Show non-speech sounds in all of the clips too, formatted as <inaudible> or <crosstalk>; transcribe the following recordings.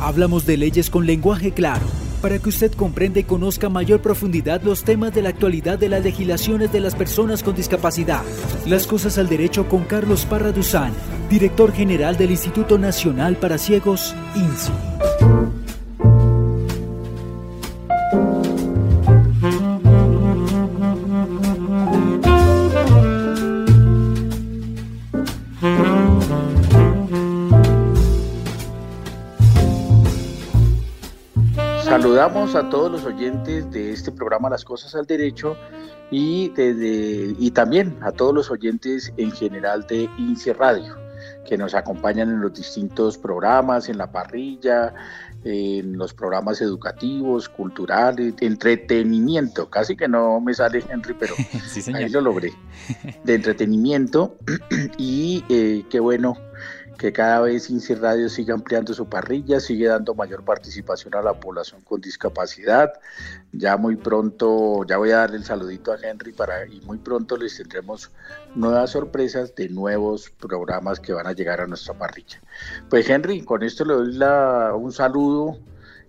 Hablamos de leyes con lenguaje claro, para que usted comprenda y conozca mayor profundidad los temas de la actualidad de las legislaciones de las personas con discapacidad. Las cosas al derecho con Carlos Parra Duzán, director general del Instituto Nacional para Ciegos, INSI. A todos los oyentes de este programa Las Cosas al Derecho y, desde, y también a todos los oyentes en general de INSE Radio que nos acompañan en los distintos programas, en la parrilla, en los programas educativos, culturales, entretenimiento, casi que no me sale Henry, pero <laughs> ahí lo logré, de entretenimiento. <clears throat> Y eh, qué bueno que cada vez INSI Radio sigue ampliando su parrilla, sigue dando mayor participación a la población con discapacidad. Ya muy pronto, ya voy a darle el saludito a Henry para y muy pronto les tendremos nuevas sorpresas de nuevos programas que van a llegar a nuestra parrilla. Pues Henry, con esto le doy un saludo.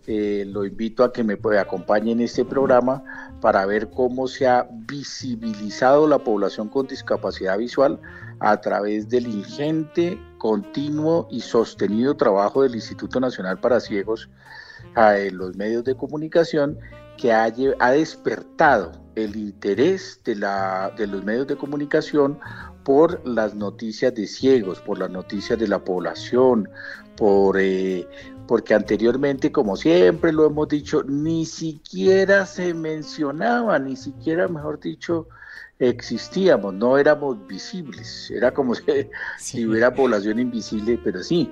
Eh, lo invito a que me acompañe en este programa para ver cómo se ha visibilizado la población con discapacidad visual a través del ingente continuo y sostenido trabajo del Instituto Nacional para Ciegos en los medios de comunicación que ha, ha despertado el interés de, la, de los medios de comunicación por las noticias de ciegos, por las noticias de la población, por, eh, porque anteriormente, como siempre lo hemos dicho, ni siquiera se mencionaba, ni siquiera, mejor dicho, existíamos, no éramos visibles, era como <laughs> si, hubiera población invisible, pero sí,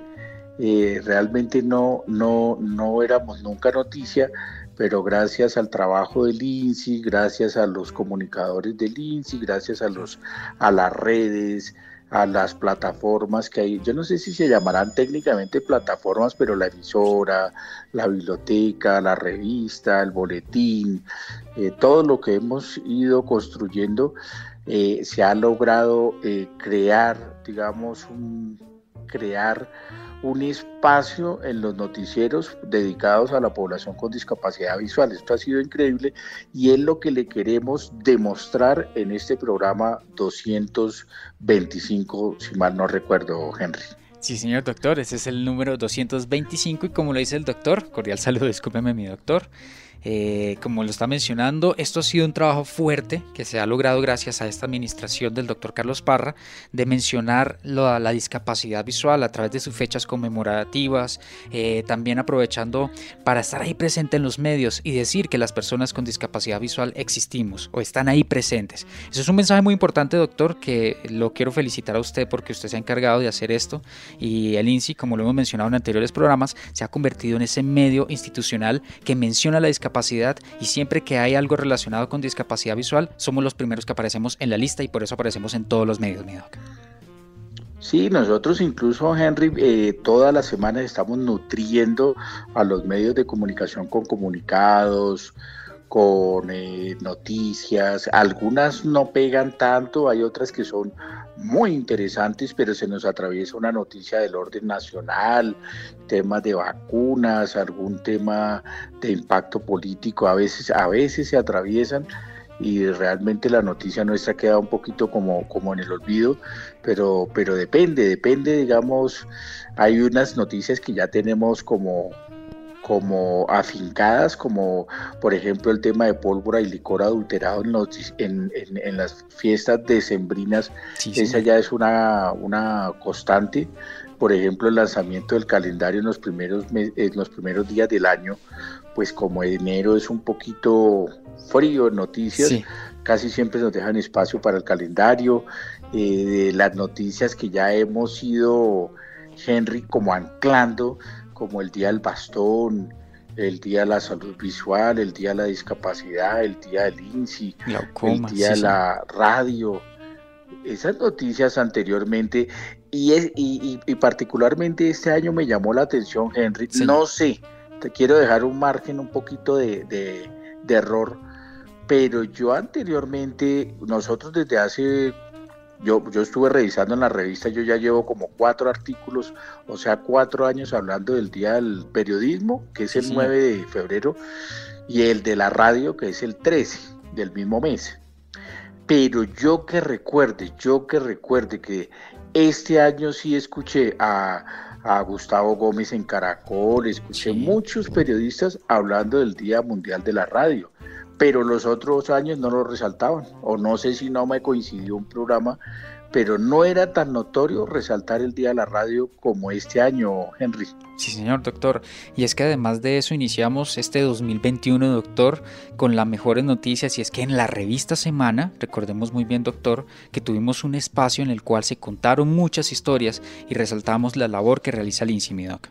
eh, realmente no, no, no éramos nunca noticia, pero gracias al trabajo del INSI, gracias a los comunicadores del INSI, gracias a, los, a las redes, a las plataformas que hay, yo no sé si se llamarán técnicamente plataformas, pero la emisora, la biblioteca, la revista, el boletín, eh, todo lo que hemos ido construyendo, eh, se ha logrado eh, crear, digamos, un, crear un espacio en los noticieros dedicados a la población con discapacidad visual. Esto ha sido increíble y es lo que le queremos demostrar en este programa 225, si mal no recuerdo, Henry. Sí, señor doctor, ese es el número 225 y como lo dice el doctor, cordial saludo, discúlpeme mi doctor. Eh, como lo está mencionando, esto ha sido un trabajo fuerte que se ha logrado gracias a esta administración del doctor Carlos Parra de mencionar la, la discapacidad visual a través de sus fechas conmemorativas, eh, también aprovechando para estar ahí presente en los medios y decir que las personas con discapacidad visual existimos o están ahí presentes. Eso es un mensaje muy importante, doctor, que lo quiero felicitar a usted porque usted se ha encargado de hacer esto y el INSI, como lo hemos mencionado en anteriores programas, se ha convertido en ese medio institucional que menciona la discapacidad discapacidad y siempre que hay algo relacionado con discapacidad visual, somos los primeros que aparecemos en la lista y por eso aparecemos en todos los medios, mi doc. Sí, nosotros incluso, Henry, eh, todas las semanas estamos nutriendo a los medios de comunicación con comunicados, con eh, noticias. Algunas no pegan tanto, hay otras que son muy interesantes, pero se nos atraviesa una noticia del orden nacional, temas de vacunas, algún tema de impacto político, a veces, a veces se atraviesan y realmente la noticia nuestra queda un poquito como, como en el olvido, pero, pero depende, depende, digamos, hay unas noticias que ya tenemos como como afincadas, como por ejemplo el tema de pólvora y licor adulterado en, en, las fiestas decembrinas, esa ya es una, una constante. Por ejemplo, el lanzamiento del calendario en los primeros, en los primeros días del año, pues como enero es un poquito frío en noticias, casi siempre nos dejan espacio para el calendario, eh, de las noticias que ya hemos ido, Henry, como anclando como el Día del Bastón, el Día de la Salud Visual, el Día de la Discapacidad, el Día del INSI, el Día de la Radio. Esas noticias anteriormente, y, es, y, particularmente este año me llamó la atención, Henry, no sé, te quiero dejar un margen un poquito de, de error, pero yo anteriormente, nosotros desde hace yo, yo estuve revisando en la revista, yo ya llevo como cuatro artículos, o sea, cuatro años hablando del Día del Periodismo, que es el 9 de febrero, y el de la radio, que es el 13 del mismo mes. Pero yo que recuerde, yo que recuerde que este año sí escuché a, Gustavo Gómez en Caracol, escuché muchos periodistas hablando del Día Mundial de la Radio pero los otros años no lo resaltaban, o no sé si no me coincidió un programa, pero no era tan notorio resaltar el Día de la Radio como este año, Henry. Sí, señor doctor. Y es que además de eso iniciamos este 2021, doctor, con las mejores noticias. Y es que en la revista Semana, recordemos muy bien, doctor, que tuvimos un espacio en el cual se contaron muchas historias y resaltamos la labor que realiza el INSIMIDOC.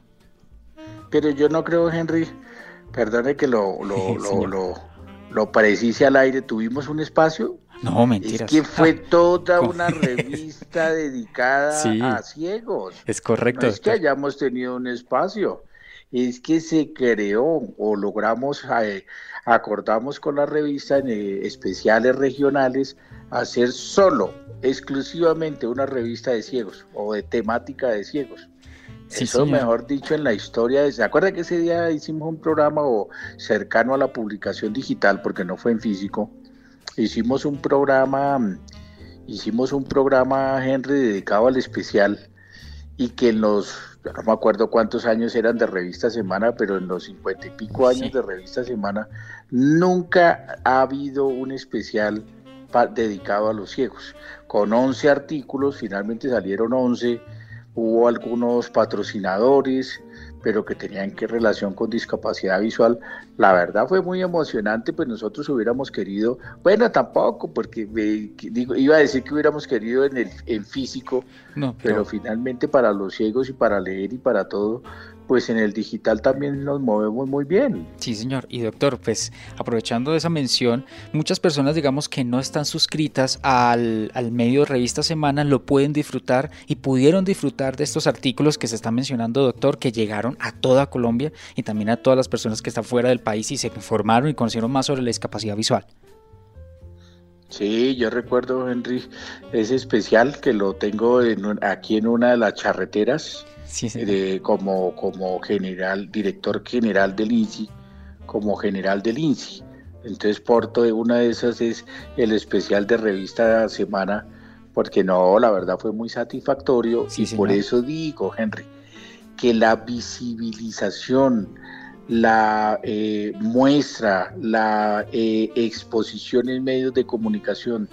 Pero yo no creo, Henry, perdone que lo, lo, <laughs> lo lo precise al aire, tuvimos un espacio. No, mentiras. Es que fue <laughs> toda una revista <laughs> dedicada a ciegos. Es correcto. No es que hayamos tenido un espacio, es que se creó o logramos, eh, acordamos con la revista en eh, especiales regionales, hacer solo, exclusivamente una revista de ciegos o de temática de ciegos. Eso, mejor dicho, en la historia. ¿Se acuerda que ese día hicimos un programa o cercano a la publicación digital, porque no fue en físico? Hicimos un programa, hicimos un programa, Henry, dedicado al especial y que en los, no me acuerdo cuántos años eran de Revista Semana, pero en los cincuenta y pico años de Revista Semana, nunca ha habido un especial dedicado a los ciegos. Con 11 artículos, finalmente salieron 11 hubo algunos patrocinadores, pero que tenían que relación con discapacidad visual. La verdad fue muy emocionante, pues nosotros hubiéramos querido, bueno, tampoco, porque digo, iba a decir que hubiéramos querido en el en físico, no, pero finalmente para los ciegos y para leer y para todo, pues en el digital también nos movemos muy bien. Sí, señor. Y doctor, pues aprovechando esa mención, muchas personas, digamos, que no están suscritas al, al medio Revista Semana, lo pueden disfrutar y pudieron disfrutar de estos artículos que se están mencionando, doctor, que llegaron a toda Colombia y también a todas las personas que están fuera del país y se informaron y conocieron más sobre la discapacidad visual. Sí, yo recuerdo, Henry, ese especial que lo tengo aquí en una de las charreteras de, como, como general, director general del INSI, como general del INSI. Entonces, Porto, una de esas es el especial de revista Semana, porque no, la verdad fue muy satisfactorio y por eso digo, Henry, que la visibilización, la eh, muestra, la eh, exposición en medios de comunicación,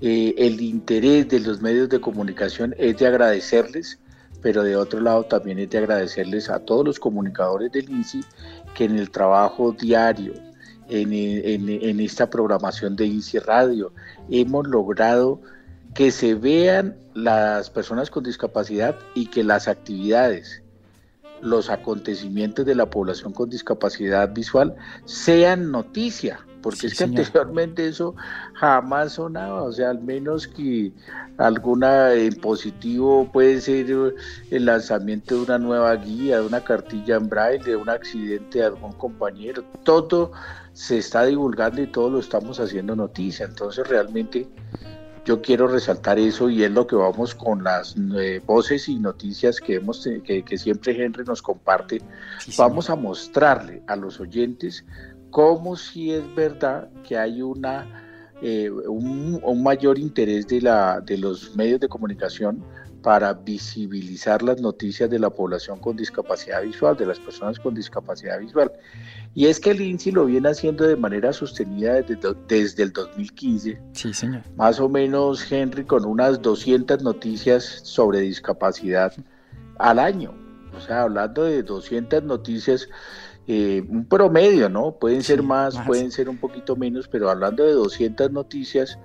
eh, el interés de los medios de comunicación es de agradecerles pero de otro lado también es de agradecerles a todos los comunicadores del INSI que en el trabajo diario, en, esta programación de INSI Radio, hemos logrado que se vean las personas con discapacidad y que las actividades, los acontecimientos de la población con discapacidad visual sean noticia porque es que anteriormente eso jamás sonaba, o sea, al menos que alguna en positivo puede ser el lanzamiento de una nueva guía, de una cartilla en braille, de un accidente de algún compañero, todo se está divulgando y todo lo estamos haciendo noticia, entonces realmente yo quiero resaltar eso y es lo que vamos con las eh, voces y noticias que, hemos, que, que siempre Henry nos comparte. vamos a mostrarle a los oyentes como si es verdad que hay una, eh, un, mayor interés de, la, de los medios de comunicación para visibilizar las noticias de la población con discapacidad visual, de las personas con discapacidad visual. Y es que el INSI lo viene haciendo de manera sostenida desde, desde el 2015. Sí, señor. Más o menos, Henry, con unas 200 noticias sobre discapacidad al año. O sea, hablando de 200 noticias eh, un promedio, ¿no? Pueden ser más, pueden ser un poquito menos, pero hablando de 200 noticias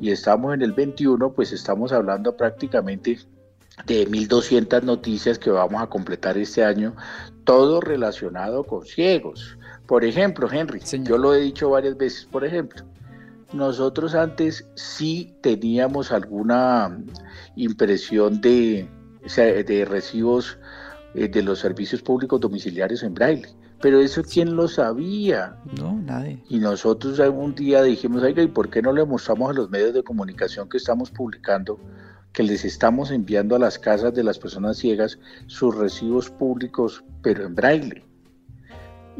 y estamos en el 21, pues estamos hablando prácticamente de 1.200 noticias que vamos a completar este año, todo relacionado con ciegos. Por ejemplo, Henry, yo lo he dicho varias veces, por ejemplo, nosotros antes sí teníamos alguna impresión de, de recibos eh, de los servicios públicos domiciliarios en braille. Pero eso, ¿quién lo sabía? No, nadie. Y nosotros algún día dijimos, oiga, ¿y por qué no le mostramos a los medios de comunicación que estamos publicando que les estamos enviando a las casas de las personas ciegas sus recibos públicos, pero en braille?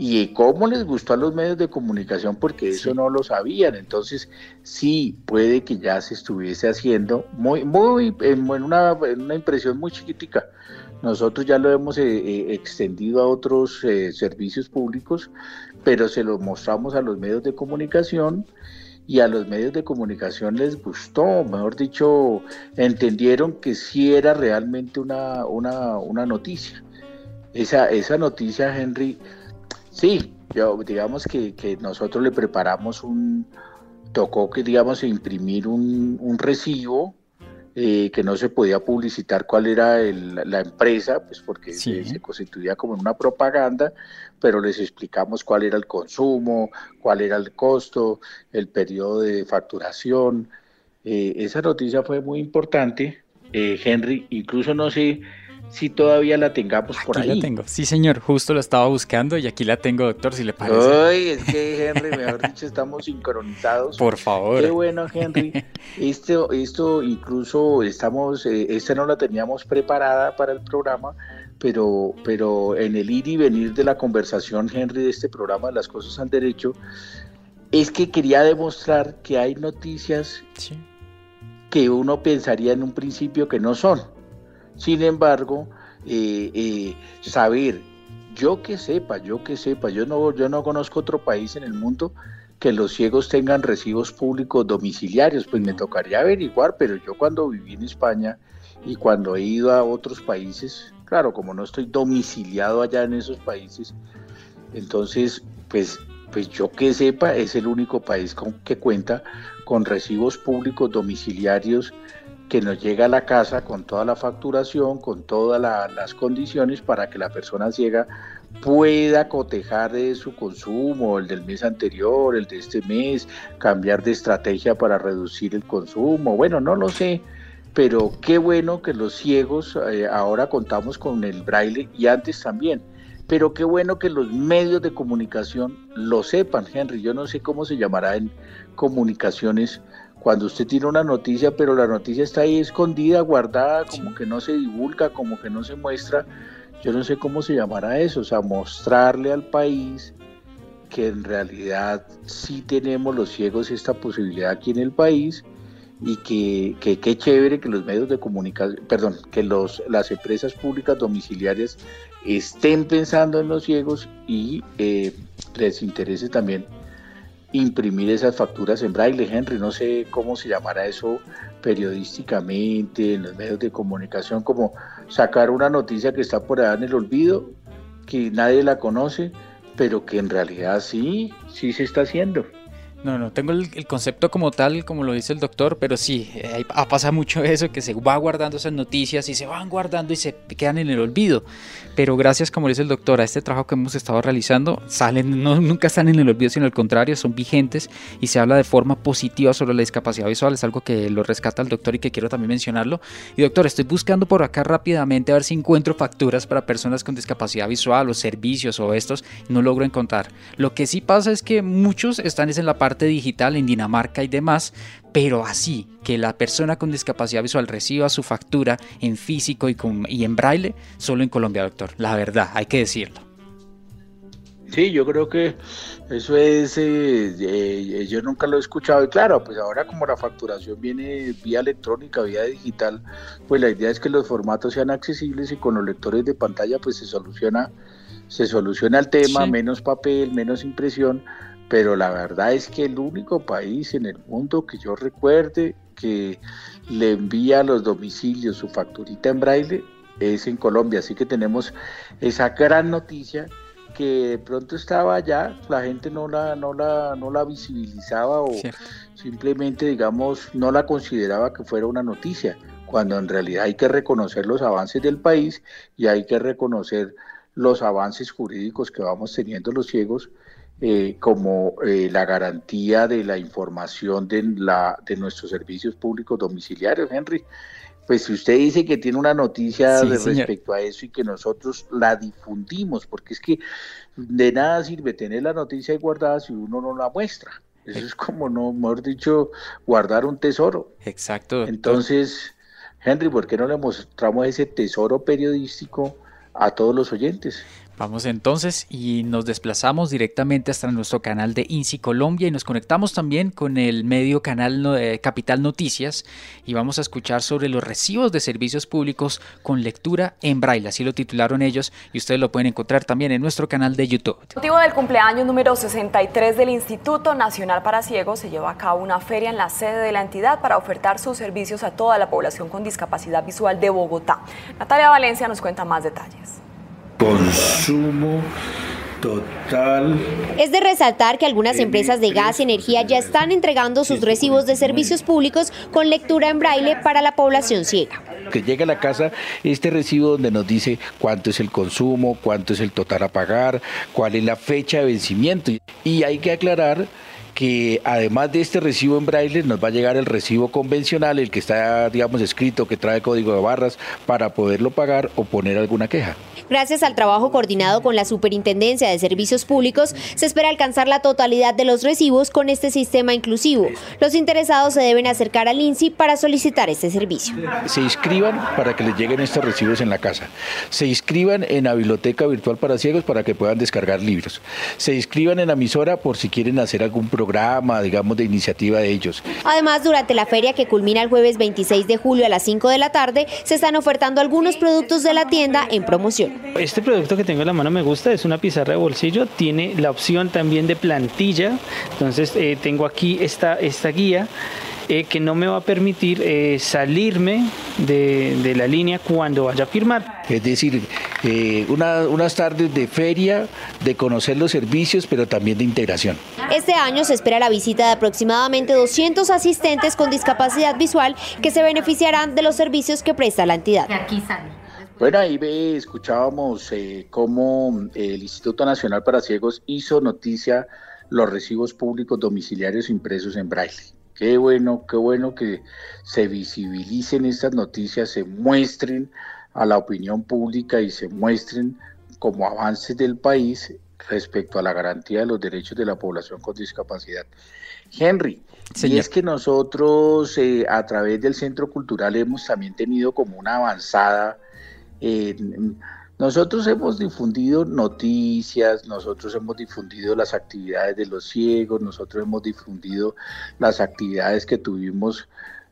y cómo les gustó a los medios de comunicación porque eso no lo sabían. Entonces, sí, puede que ya se estuviese haciendo muy, muy, en una, una impresión muy chiquitica. Nosotros ya lo hemos eh, eh, extendido a otros eh, servicios públicos, pero se lo mostramos a los medios de comunicación y a los medios de comunicación les gustó, mejor dicho, entendieron que sí era realmente una, una, una noticia. Esa, esa noticia, Henry, Sí, yo, digamos que, nosotros le preparamos un, tocó que digamos imprimir un, recibo eh, que no se podía publicitar cuál era la empresa, pues porque se, constituía como una propaganda, pero les explicamos cuál era el consumo, cuál era el costo, el periodo de facturación. Eh, esa noticia fue muy importante, eh, Henry, incluso no sé si todavía la tengamos por ahí. la tengo. Sí, señor, justo la estaba buscando y aquí la tengo, doctor, si le parece. Ay, es que Henry, mejor dicho, estamos sincronizados. Por favor. Qué bueno, Henry. <laughs> Esto, esto incluso estamos, eh, esta no la teníamos preparada para el programa, pero, pero en el ir y venir de la conversación, Henry, de este programa, Las Cosas al Derecho, es que quería demostrar que hay noticias que uno pensaría en un principio que no son sin embargo, eh, eh, saber, yo que sepa, yo que sepa, yo no, yo no conozco otro país en el mundo que los ciegos tengan recibos públicos domiciliarios, pues me tocaría averiguar, pero yo cuando viví en España y cuando he ido a otros países, claro, como no estoy domiciliado allá en esos países, entonces, pues, pues yo que sepa, es el único país con, que cuenta con recibos públicos domiciliarios que nos llega a la casa con toda la facturación, con todas las condiciones para que la persona ciega pueda cotejar de su consumo, el del mes anterior, el de este mes, cambiar de estrategia para reducir el consumo. Bueno, no lo sé, pero qué bueno que los ciegos eh, ahora contamos con el braille y antes también. Pero qué bueno que los medios de comunicación lo sepan, Henry. Yo no sé cómo se llamará en comunicaciones cuando usted tiene una noticia, pero la noticia está ahí escondida, guardada, como que no se divulga, como que no se muestra, yo no sé cómo se llamará eso, o sea, mostrarle al país que en realidad sí tenemos los ciegos esta posibilidad aquí en el país y que qué chévere que los medios de comunicación, perdón, que los, las empresas públicas domiciliarias estén pensando en los ciegos y eh, les interese también imprimir esas facturas en braille, Henry, no sé cómo se llamará eso periodísticamente, en los medios de comunicación, como sacar una noticia que está por allá en el olvido, que nadie la conoce, pero que en realidad sí, sí se está haciendo. No, no tengo el, concepto como tal, como lo dice el doctor, pero sí, eh, pasa mucho <laughs> eso, que se va guardando esas noticias y se van guardando y se quedan en el olvido. Pero gracias, como dice el doctor, a este trabajo que hemos estado realizando, salen, no, nunca están en el olvido, sino al contrario, son vigentes y se habla de forma positiva sobre la discapacidad visual. Es algo que lo rescata el doctor y que quiero también mencionarlo. Y doctor, estoy buscando por acá rápidamente a ver si encuentro facturas para personas con discapacidad visual o servicios o estos. No logro encontrar. Lo que sí pasa es que muchos están en la parte digital en Dinamarca y demás, pero así que la persona con discapacidad visual reciba su factura en físico y, y en braille, solo en Colombia, doctor. La verdad, hay que decirlo. Sí, yo creo que eso es, eh, eh, yo nunca lo he escuchado y claro, pues ahora como la facturación viene vía electrónica, vía digital, pues la idea es que los formatos sean accesibles y con los lectores de pantalla pues se soluciona, se soluciona el tema, menos papel, menos impresión, pero la verdad es que el único país en el mundo que yo recuerde que le envía a los domicilios su facturita en braille es en Colombia, así que tenemos esa gran noticia que de pronto estaba allá, la gente no la, no la, no la visibilizaba o simplemente, digamos, no la consideraba que fuera una noticia, cuando en realidad hay que reconocer los avances del país y hay que reconocer los avances jurídicos que vamos teniendo los ciegos eh, como eh, la garantía de la información de, la, de nuestros servicios públicos domiciliarios, Henry. pues si usted dice que tiene una noticia respecto a eso y que nosotros la difundimos, porque es que de nada sirve tener la noticia guardada si uno no la muestra. Eso es como, no, mejor dicho, guardar un tesoro. Exacto. Entonces, Henry, ¿por qué no le mostramos ese tesoro periodístico a todos los oyentes? Vamos entonces y nos desplazamos directamente hasta nuestro canal de INSI Colombia y nos conectamos también con el medio canal eh, Capital Noticias y vamos a escuchar sobre los recibos de servicios públicos con lectura en braille, así lo titularon ellos y ustedes lo pueden encontrar también en nuestro canal de YouTube. Motivo del cumpleaños número 63 del Instituto Nacional para Ciegos se lleva a cabo una feria en la sede de la entidad para ofertar sus servicios a toda la población con discapacidad visual de Bogotá. Natalia Valencia nos cuenta más detalles. Consumo total. Es de resaltar que algunas empresas de gas y energía ya están entregando sus recibos de servicios públicos con lectura en braille para la población ciega. Que llega a la casa este recibo donde nos dice cuánto es el consumo, cuánto es el total a pagar, cuál es la fecha de vencimiento. Y hay que aclarar que además de este recibo en braille nos va a llegar el recibo convencional, el que está, digamos, escrito, que trae código de barras para poderlo pagar o poner alguna queja. Gracias al trabajo coordinado con la Superintendencia de Servicios Públicos, se espera alcanzar la totalidad de los recibos con este sistema inclusivo. Los interesados se deben acercar al INSI para solicitar este servicio. Se inscriban para que les lleguen estos recibos en la casa. Se inscriban en la biblioteca virtual para ciegos para que puedan descargar libros. Se inscriban en la emisora por si quieren hacer algún programa, digamos, de iniciativa de ellos. Además, durante la feria que culmina el jueves 26 de julio a las 5 de la tarde, se están ofertando algunos productos de la tienda en promoción. Este producto que tengo en la mano me gusta, es una pizarra de bolsillo, tiene la opción también de plantilla, entonces eh, tengo aquí esta, esta guía. Eh, que no me va a permitir eh, salirme de, la línea cuando vaya a firmar. Es decir, unas tardes de feria, de conocer los servicios, pero también de integración. Este año se espera la visita de aproximadamente 200 asistentes con discapacidad visual que se beneficiarán de los servicios que presta la entidad. aquí sale. Bueno, ahí ve, escuchábamos eh, cómo eh, el Instituto Nacional para Ciegos hizo noticia los recibos públicos domiciliarios impresos en braille. Qué bueno, qué bueno que se visibilicen estas noticias, se muestren a la opinión pública y se muestren como avances del país respecto a la garantía de los derechos de la población con discapacidad. Henry, y es que nosotros eh, a través del Centro Cultural hemos también tenido como una avanzada nosotros hemos difundido noticias, nosotros hemos difundido las actividades de los ciegos, nosotros hemos difundido las actividades que tuvimos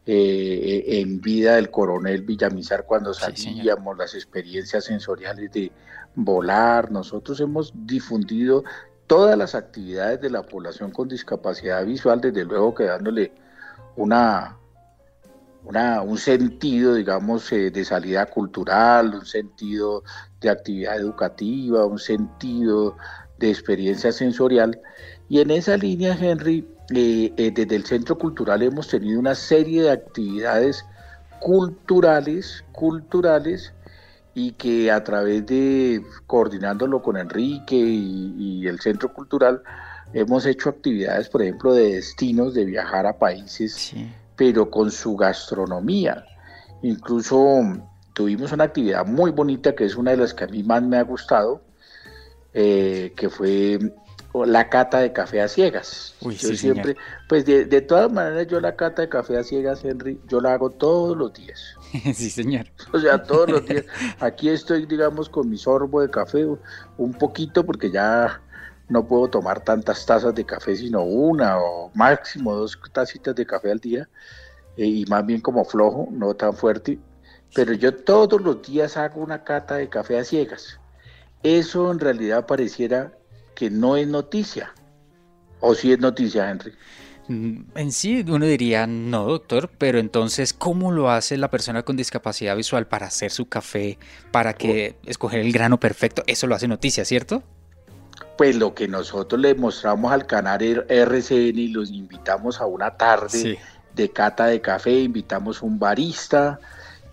eh, en vida del coronel Villamizar cuando salíamos, las experiencias sensoriales de volar, nosotros hemos difundido todas las actividades de la población con discapacidad visual, desde luego que dándole una, un sentido, digamos, eh, de salida cultural, un sentido de actividad educativa, un sentido de experiencia sensorial. Y en esa línea, Henry, eh, eh, desde el Centro Cultural hemos tenido una serie de actividades culturales, culturales, y que a través de coordinándolo con Enrique y, el Centro Cultural, hemos hecho actividades, por ejemplo, de destinos, de viajar a países pero con su gastronomía. Incluso tuvimos una actividad muy bonita que es una de las que a mí más me ha gustado, eh, que fue la cata de café a ciegas. yo siempre, pues de, todas maneras yo la cata de café a ciegas, Henry, yo la hago todos los días. <laughs> sí, señor. O sea, todos los días. Aquí estoy, digamos, con mi sorbo de café, un poquito porque ya no puedo tomar tantas tazas de café, sino una o máximo dos tacitas de café al día, eh, y más bien como flojo, no tan fuerte. Pero yo todos los días hago una cata de café a ciegas. Eso en realidad pareciera que no es noticia. ¿O si es noticia, Henry? Mm, en sí uno diría, no, doctor, pero entonces, ¿cómo lo hace la persona con discapacidad visual para hacer su café, para que escoger el grano perfecto? Eso lo hace noticia, ¿cierto? pues lo que nosotros le mostramos al canal RCN y los invitamos a una tarde de cata de café, invitamos un barista,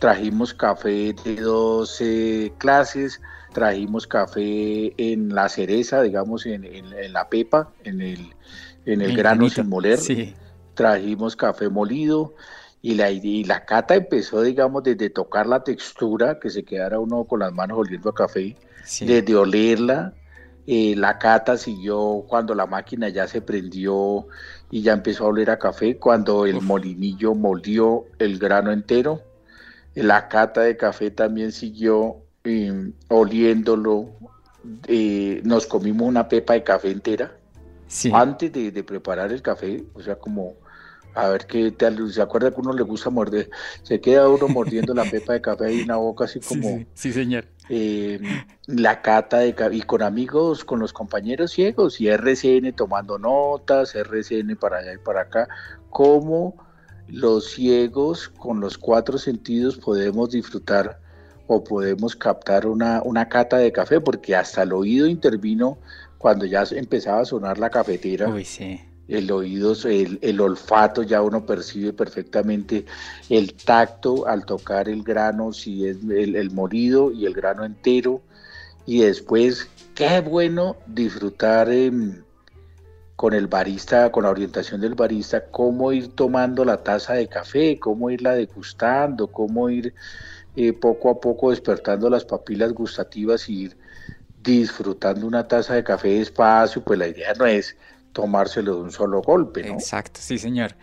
trajimos café de 12 clases, trajimos café en la cereza, digamos, en, la pepa, en el, en el grano sin moler, trajimos café molido y la, y la cata empezó, digamos, desde tocar la textura, que se quedara uno con las manos oliendo a café, desde olerla. Eh, la cata siguió cuando la máquina ya se prendió y ya empezó a oler a café, cuando el molinillo molió el grano entero. La cata de café también siguió em, oliéndolo. Eh, nos comimos una pepa de café entera antes de, preparar el café, o sea, como a ver qué tal, se acuerda que uno le gusta morder, se queda uno mordiendo la pepa de café y una boca así <laughs> como... Sí, señor. Eh, la cata de café, y con amigos, con los compañeros ciegos, y RCN tomando notas, RCN para allá y para acá, cómo los ciegos con los cuatro sentidos podemos disfrutar o podemos captar una, una cata de café, porque hasta el oído intervino cuando ya empezaba a sonar la cafetera. Uy, sí el oído, el, el, olfato, ya uno percibe perfectamente el tacto al tocar el grano, si es el, el molido y el grano entero. Y después, qué bueno disfrutar con el barista, con la orientación del barista, cómo ir tomando la taza de café, cómo irla degustando, cómo ir eh, poco a poco despertando las papilas gustativas y ir disfrutando una taza de café despacio, pues la idea no es tomárselo de un solo golpe. ¿no? Exacto, sí señor.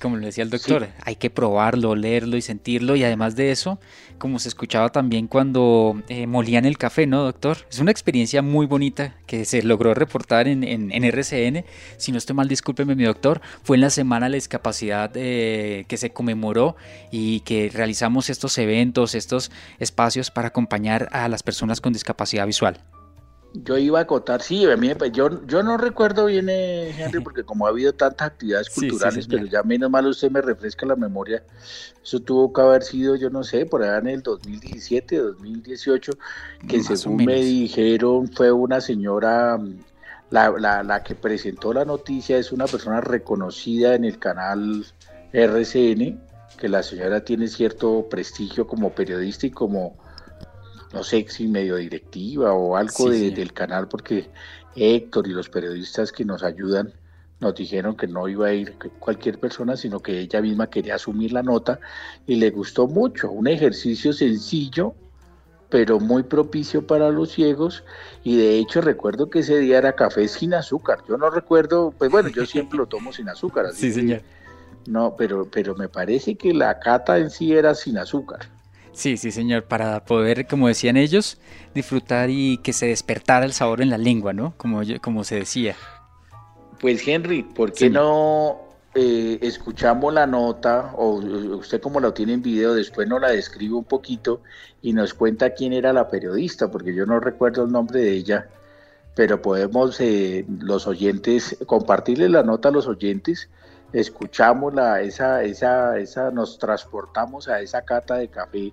Como le decía el doctor, hay que probarlo, leerlo y sentirlo y además de eso, como se escuchaba también cuando eh, molían el café, ¿no, doctor? Es una experiencia muy bonita que se logró reportar en, en, RCN. Si no estoy mal, discúlpeme mi doctor, fue en la Semana de la Discapacidad eh, que se conmemoró y que realizamos estos eventos, estos espacios para acompañar a las personas con discapacidad visual. Yo iba a acotar, sí, a mí, yo, yo no recuerdo bien, eh, Henry, porque como ha habido tantas actividades culturales, pero ya menos mal usted me refresca la memoria, eso tuvo que haber sido, yo no sé, por allá en el 2017, 2018, que según me dijeron fue una señora, la, la, la que presentó la noticia es una persona reconocida en el canal RCN, que la señora tiene cierto prestigio como periodista y como no sé si medio directiva o algo del canal, porque Héctor y los periodistas que nos ayudan nos dijeron que no iba a ir cualquier persona, sino que ella misma quería asumir la nota y le gustó mucho. Un ejercicio sencillo, pero muy propicio para los ciegos. Y de hecho recuerdo que ese día era café sin azúcar. Yo no recuerdo, pues bueno, yo siempre lo <laughs> tomo sin azúcar. sí, señor. no, pero, pero me parece que la cata en sí era sin azúcar. Sí, sí, señor, para poder, como decían ellos, disfrutar y que se despertara el sabor en la lengua, ¿no? Como, como se decía. Pues Henry, ¿por qué no eh, escuchamos la nota, o usted como la tiene en video, después nos la describe un poquito y nos cuenta quién era la periodista, porque yo no recuerdo el nombre de ella, pero podemos eh, los oyentes, compartirle la nota a los oyentes, escuchamos la, esa, esa, esa, nos transportamos a esa cata de café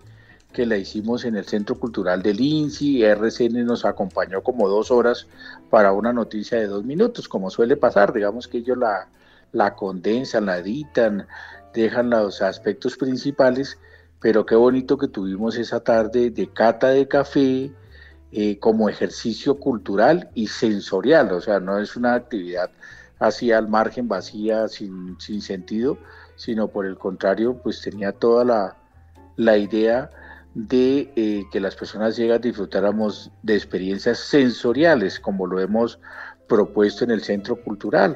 que la hicimos en el Centro Cultural del INSI, RCN nos acompañó como dos horas para una noticia de dos minutos, como suele pasar, digamos que ellos la, la condensan, la editan, dejan los aspectos principales, pero qué bonito que tuvimos esa tarde de cata de café eh, como ejercicio cultural y sensorial, o sea, no es una actividad así al margen, vacía, sin, sin sentido, sino por el contrario, pues tenía toda la, la idea de eh, que las personas ciegas disfrutáramos de experiencias sensoriales, como lo hemos propuesto en el Centro Cultural.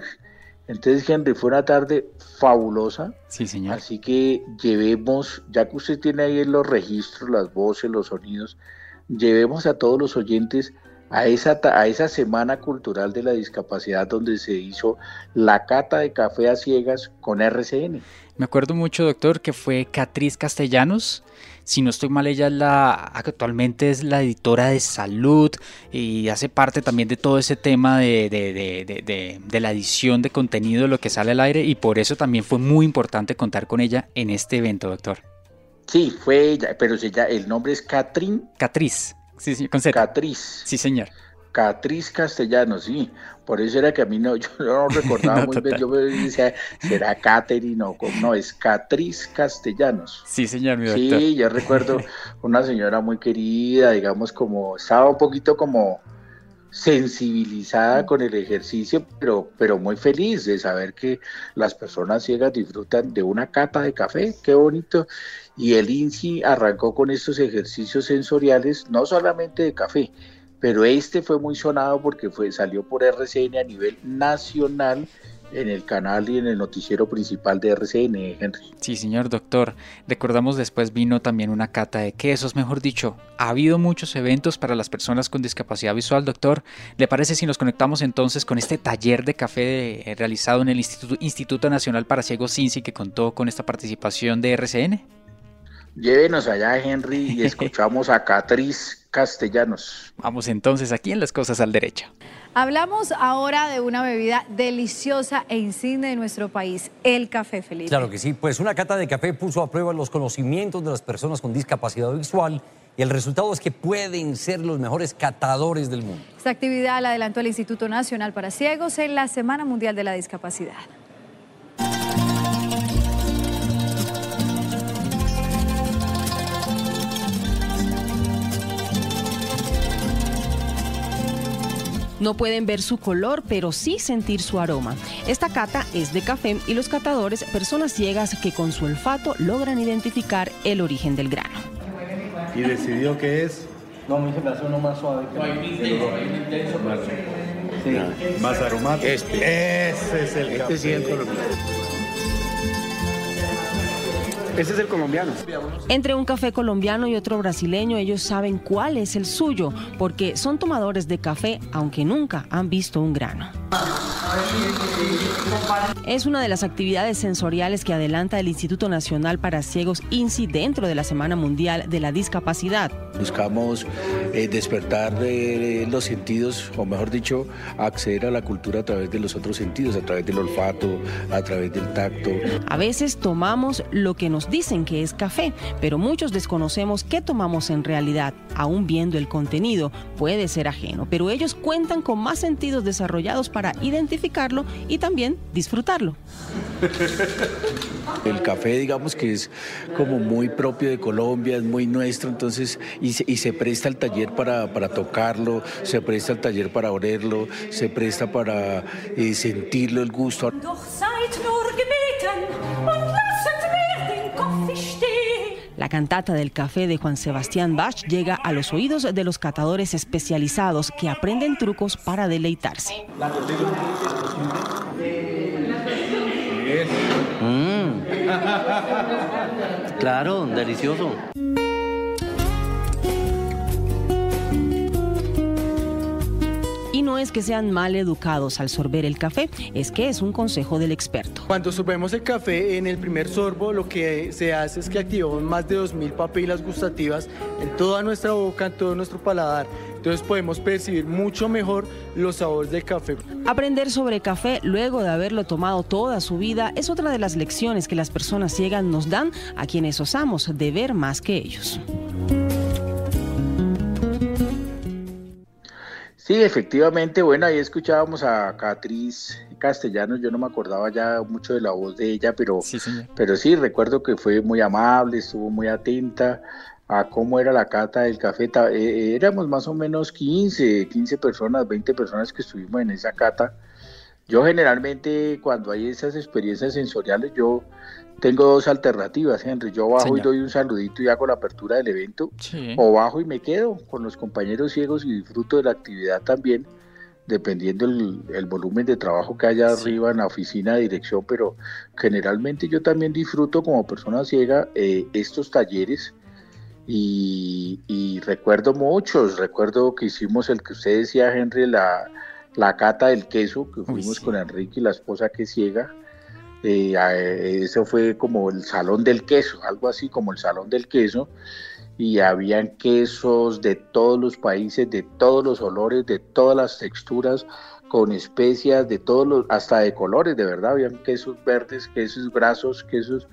Entonces, Henry, fue una tarde fabulosa. Sí, señor. Así que llevemos, ya que usted tiene ahí los registros, las voces, los sonidos, llevemos a todos los oyentes a esa, a esa semana cultural de la discapacidad donde se hizo la cata de café a ciegas con RCN. Me acuerdo mucho, doctor, que fue Catriz Castellanos. Si no estoy mal, ella es la, actualmente es la editora de salud y hace parte también de todo ese tema de, de, de, la edición de contenido de lo que sale al aire y por eso también fue muy importante contar con ella en este evento, doctor. Sí, fue ella, pero ella, el nombre es Catrín. Catriz. Sí, sí, con Catriz. Sí, señor. Catriz Castellano, sí. Por eso era que a mí no, <laughs> yo no recordaba muy bien. Yo me decía, será Catherine o no, es Catriz Castellanos. Sí, señor, mi doctor. Sí, yo recuerdo <laughs> una señora muy querida, digamos, como, estaba un poquito como, sensibilizada con el ejercicio, pero, pero muy feliz de saber que las personas ciegas disfrutan de una cata de café, qué bonito. Y el INSI arrancó con estos ejercicios sensoriales, no solamente de café, pero este fue muy sonado porque fue, salió por RCN a nivel nacional en el canal y en el noticiero principal de RCN, Henry. Sí, señor doctor. Recordamos después vino también una cata de quesos, mejor dicho. Ha habido muchos eventos para las personas con discapacidad visual, doctor. ¿Le parece si nos conectamos entonces con este taller de café eh, realizado en el Instituto, Instituto Nacional para Ciegos CINCI que contó con esta participación de RCN? Llévenos allá, Henry, y <laughs> escuchamos a Catriz Castellanos. Vamos entonces aquí en Las Cosas al Derecho. Hablamos ahora de una bebida deliciosa e insigne de nuestro país, el café feliz. Claro que sí, pues una cata de café puso a prueba los conocimientos de las personas con discapacidad visual y el resultado es que pueden ser los mejores catadores del mundo. Esta actividad la adelantó el Instituto Nacional para Ciegos en la Semana Mundial de la Discapacidad. No pueden ver su color, pero sí sentir su aroma. Esta cata es de café y los catadores, personas ciegas que con su olfato logran identificar el origen del grano. ¿Y decidió qué es? No, me dice uno más suave. Que hay intenso, hay intenso. Más, sí. más aromático. Este. Ese es el este café. Sí el ese es el colombiano. Entre un café colombiano y otro brasileño, ellos saben cuál es el suyo, porque son tomadores de café, aunque nunca han visto un grano. Es una de las actividades sensoriales que adelanta el Instituto Nacional para Ciegos INSI dentro de la Semana Mundial de la Discapacidad. Buscamos eh, despertar eh, los sentidos, o mejor dicho, acceder a la cultura a través de los otros sentidos, a través del olfato, a través del tacto. A veces tomamos lo que nos dicen que es café, pero muchos desconocemos qué tomamos en realidad. Aún viendo el contenido, puede ser ajeno, pero ellos cuentan con más sentidos desarrollados para identificarlo y también disfrutarlo. <laughs> El café, digamos que es como muy propio de Colombia, es muy nuestro, entonces, y se, y se presta el taller para, para, tocarlo, se presta el taller para olerlo, se presta para eh, sentirlo, el gusto. La cantata del café de Juan Sebastián Bach llega a los oídos de los catadores especializados que aprenden trucos para deleitarse. Mm. <laughs> Claro, delicioso. No es que sean mal educados al sorber el café, es que es un consejo del experto. Cuando sorbemos el café en el primer sorbo, lo que se hace es que activamos más de 2.000 papilas gustativas en toda nuestra boca, en todo nuestro paladar. Entonces podemos percibir mucho mejor los sabores del café. Aprender sobre café luego de haberlo tomado toda su vida es otra de las lecciones que las personas ciegas nos dan a quienes osamos de ver más que ellos. Sí, efectivamente, bueno, ahí escuchábamos a Catriz Castellanos, yo no me acordaba ya mucho de la voz de ella, pero sí, pero sí recuerdo que fue muy amable, estuvo muy atenta a cómo era la cata del café. Eh, éramos más o menos 15, 15 personas, 20 personas que estuvimos en esa cata. Yo generalmente cuando hay esas experiencias sensoriales, yo tengo dos alternativas, Henry. Yo bajo Señor. y doy un saludito y hago la apertura del evento, sí. o bajo y me quedo con los compañeros ciegos y disfruto de la actividad también, dependiendo el, el volumen de trabajo que haya sí. arriba en la oficina de dirección, pero generalmente yo también disfruto como persona ciega eh, estos talleres. Y, y, recuerdo muchos, recuerdo que hicimos el que usted decía, Henry, la, la cata del queso, que fuimos sí. con Enrique y la esposa que ciega, eh, eso fue como el salón del queso, algo así como el salón del queso, y habían quesos de todos los países, de todos los olores, de todas las texturas, con especias, de todos los, hasta de colores, de verdad, habían quesos verdes, quesos grasos, quesos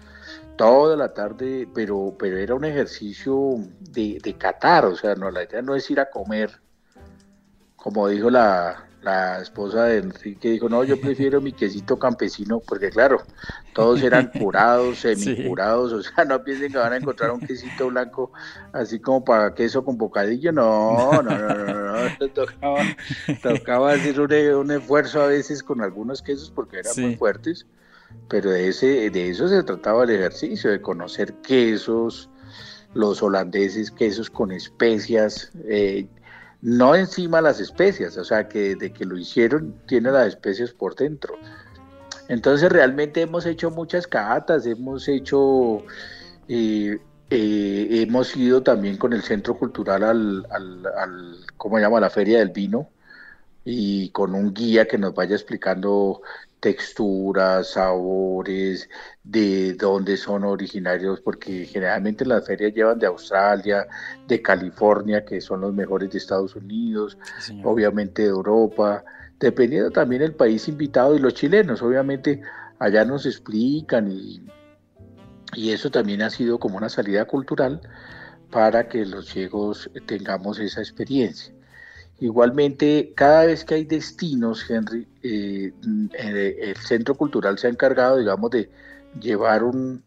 toda la tarde, pero, pero era un ejercicio de, de catar, o sea, no, la idea no es ir a comer, como dijo la, la esposa de Enrique dijo, no, yo prefiero mi quesito campesino, porque claro, todos eran <laughs> curados, semicurados, o sea, no piensen que van a encontrar un quesito blanco así como para queso con bocadillo, no, no, no, no, no, tocaba, tocaba hacer un, esfuerzo a veces con algunos quesos porque eran muy fuertes, pero de, ese, de eso se trataba el ejercicio, de conocer quesos, los holandeses, quesos con especias, eh, no encima las especias, o sea que de que lo hicieron tiene las especias por dentro. Entonces realmente hemos hecho muchas catas, hemos hecho, eh, eh, hemos ido también con el Centro Cultural al, al, al, ¿cómo se llama? La Feria del Vino y con un guía que nos vaya explicando texturas, sabores, de dónde son originarios, porque generalmente las ferias llevan de Australia, de California, que son los mejores de Estados Unidos, obviamente de Europa, dependiendo también del país invitado y los chilenos, obviamente allá nos explican y, y eso también ha sido como una salida cultural para que los ciegos tengamos esa experiencia. Igualmente, cada vez que hay destinos, Henry, eh, eh, el Centro Cultural se ha encargado, digamos, de llevar un,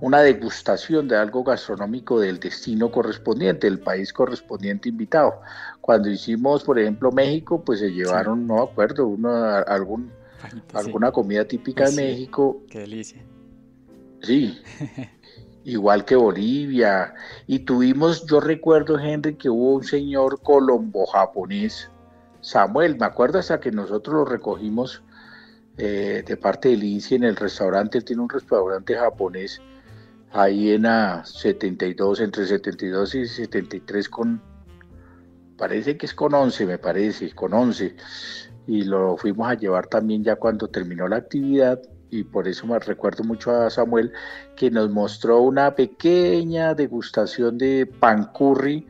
una degustación de algo gastronómico del destino correspondiente, del país correspondiente invitado. Cuando hicimos, por ejemplo, México, pues se llevaron, no me acuerdo, uno, algún, alguna comida típica de México. Qué delicia. Sí, <laughs> igual que Bolivia. Y tuvimos, yo recuerdo, Henry, que hubo un señor colombo-japonés, Samuel, me acuerdo hasta que nosotros lo recogimos eh, de parte del INSI en el restaurante, tiene un restaurante japonés ahí en a 72, entre 72 y 73 con, parece que es con 11, me parece, con 11. Y lo fuimos a llevar también ya cuando terminó la actividad y por eso me recuerdo mucho a Samuel, que nos mostró una pequeña degustación de pan curry,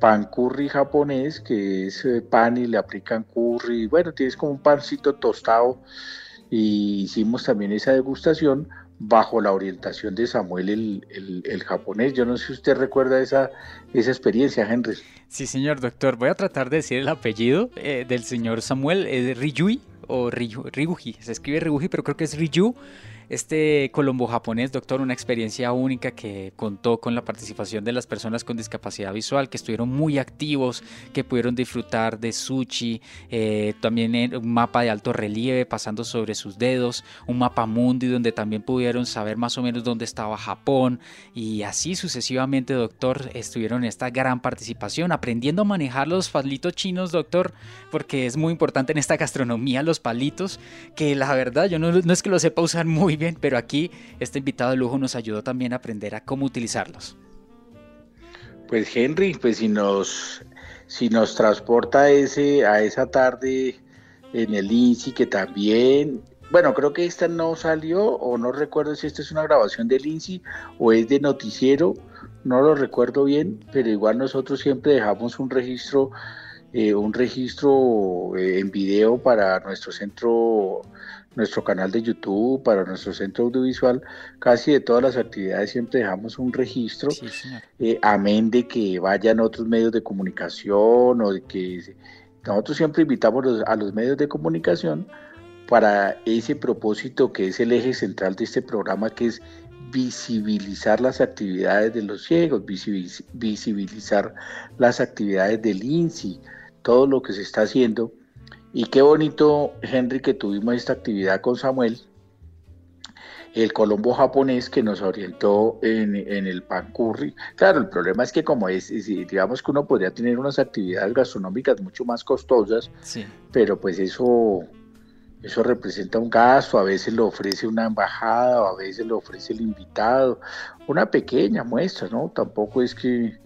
pan curry japonés, que es eh, pan y le aplican curry, bueno, tienes como un pancito tostado, y hicimos también esa degustación bajo la orientación de Samuel el, el, japonés. Yo no sé si usted recuerda esa, esa experiencia, Henry. Sí, señor doctor. Voy a tratar de decir el apellido eh, del señor Samuel. ¿Es Ryui o Ryuji? Se escribe Ryuji, pero creo que es Ryu este colombo japonés, doctor, una experiencia única que contó con la participación de las personas con discapacidad visual, que estuvieron muy activos, que pudieron disfrutar de sushi, eh, también un mapa de alto relieve pasando sobre sus dedos, un mapa mundi donde también pudieron saber más o menos dónde estaba Japón y así sucesivamente, doctor, estuvieron en esta gran participación, aprendiendo a manejar los palitos chinos, doctor, porque es muy importante en esta gastronomía los palitos, que la verdad yo no, no es que lo sepa usar muy bien, pero aquí este invitado de lujo nos ayudó también a aprender a cómo utilizarlos. Pues Henry, pues si nos, si nos transporta ese, a esa tarde en el INSI, que también, bueno, creo que esta no salió, o no recuerdo si esta es una grabación del INSI o es de noticiero, no lo recuerdo bien, pero igual nosotros siempre dejamos un registro, eh, un registro eh, en video para nuestro centro nuestro canal de YouTube, para nuestro centro audiovisual, casi de todas las actividades siempre dejamos un registro, eh, amén de que vayan otros medios de comunicación o de que nosotros siempre invitamos a los medios de comunicación para ese propósito que es el eje central de este programa, que es visibilizar las actividades de los ciegos, visibilizar las actividades del INSI, todo lo que se está haciendo y qué bonito, Henry, que tuvimos esta actividad con Samuel, el colombo japonés que nos orientó en, el pan curry. Claro, el problema es que como es, digamos que uno podría tener unas actividades gastronómicas mucho más costosas, pero pues eso, eso representa un gasto, a veces lo ofrece una embajada, o a veces lo ofrece el invitado, una pequeña muestra, ¿no? Tampoco es que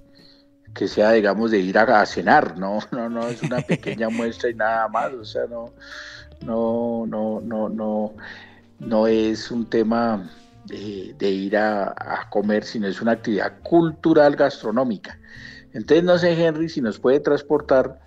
que sea, digamos, de ir a, cenar, ¿no? <laughs> No, no, es una pequeña muestra y nada más, o sea, no, no, no, no, no, no es un tema de, ir a, comer, sino es una actividad cultural gastronómica. Entonces, no sé, Henry, si nos puede transportar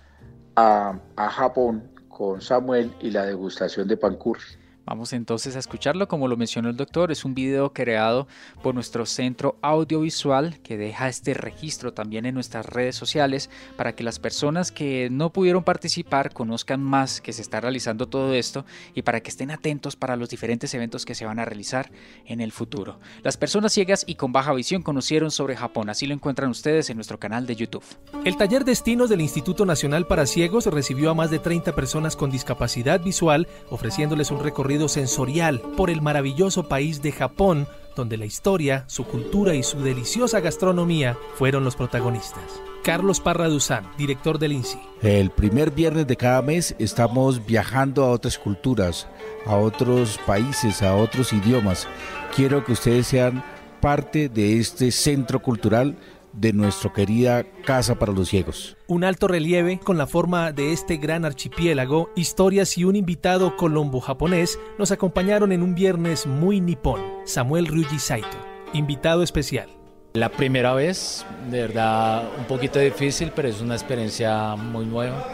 a, a Japón con Samuel y la degustación de pan curry. Vamos entonces a escucharlo, como lo mencionó el doctor, es un video creado por nuestro centro audiovisual que deja este registro también en nuestras redes sociales para que las personas que no pudieron participar conozcan más que se está realizando todo esto y para que estén atentos para los diferentes eventos que se van a realizar en el futuro. Las personas ciegas y con baja visión conocieron sobre Japón, así lo encuentran ustedes en nuestro canal de YouTube. El taller Destinos del Instituto Nacional para Ciegos recibió a más de 30 personas con discapacidad visual ofreciéndoles un recorrido sensorial por el maravilloso país de Japón, donde la historia, su cultura y su deliciosa gastronomía fueron los protagonistas. Carlos Parra Duzán, director del INSI. El primer viernes de cada mes estamos viajando a otras culturas, a otros países, a otros idiomas. Quiero que ustedes sean parte de este centro cultural de nuestra querida Casa para los Ciegos. Un alto relieve con la forma de este gran archipiélago, historias y un invitado colombo-japonés nos acompañaron en un viernes muy nipón, Samuel Ryuji Saito, invitado especial. La primera vez, de verdad, un poquito difícil, pero es una experiencia muy nueva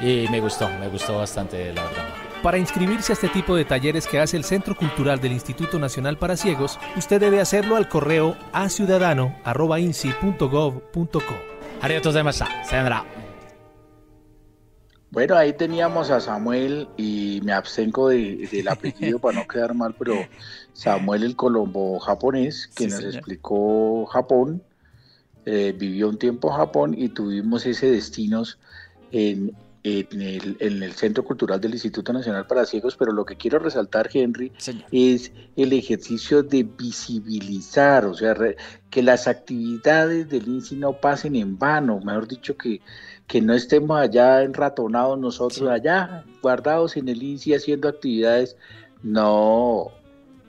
y me gustó, me gustó bastante, la verdad. Para inscribirse a este tipo de talleres que hace el Centro Cultural del Instituto Nacional para Ciegos, usted debe hacerlo al correo aciudadano.inci.gov.co. Bueno, ahí teníamos a Samuel y me abstengo del apellido para no quedar mal, pero Samuel el Colombo japonés, que nos explicó Japón, eh, vivió un tiempo en Japón y tuvimos ese destinos en en el, en el, Centro Cultural del Instituto Nacional para Ciegos, pero lo que quiero resaltar, Henry, es el ejercicio de visibilizar, o sea, que las actividades del INSI no pasen en vano, mejor dicho, que, que no estemos allá enratonados nosotros, allá guardados en el INSI haciendo actividades, no,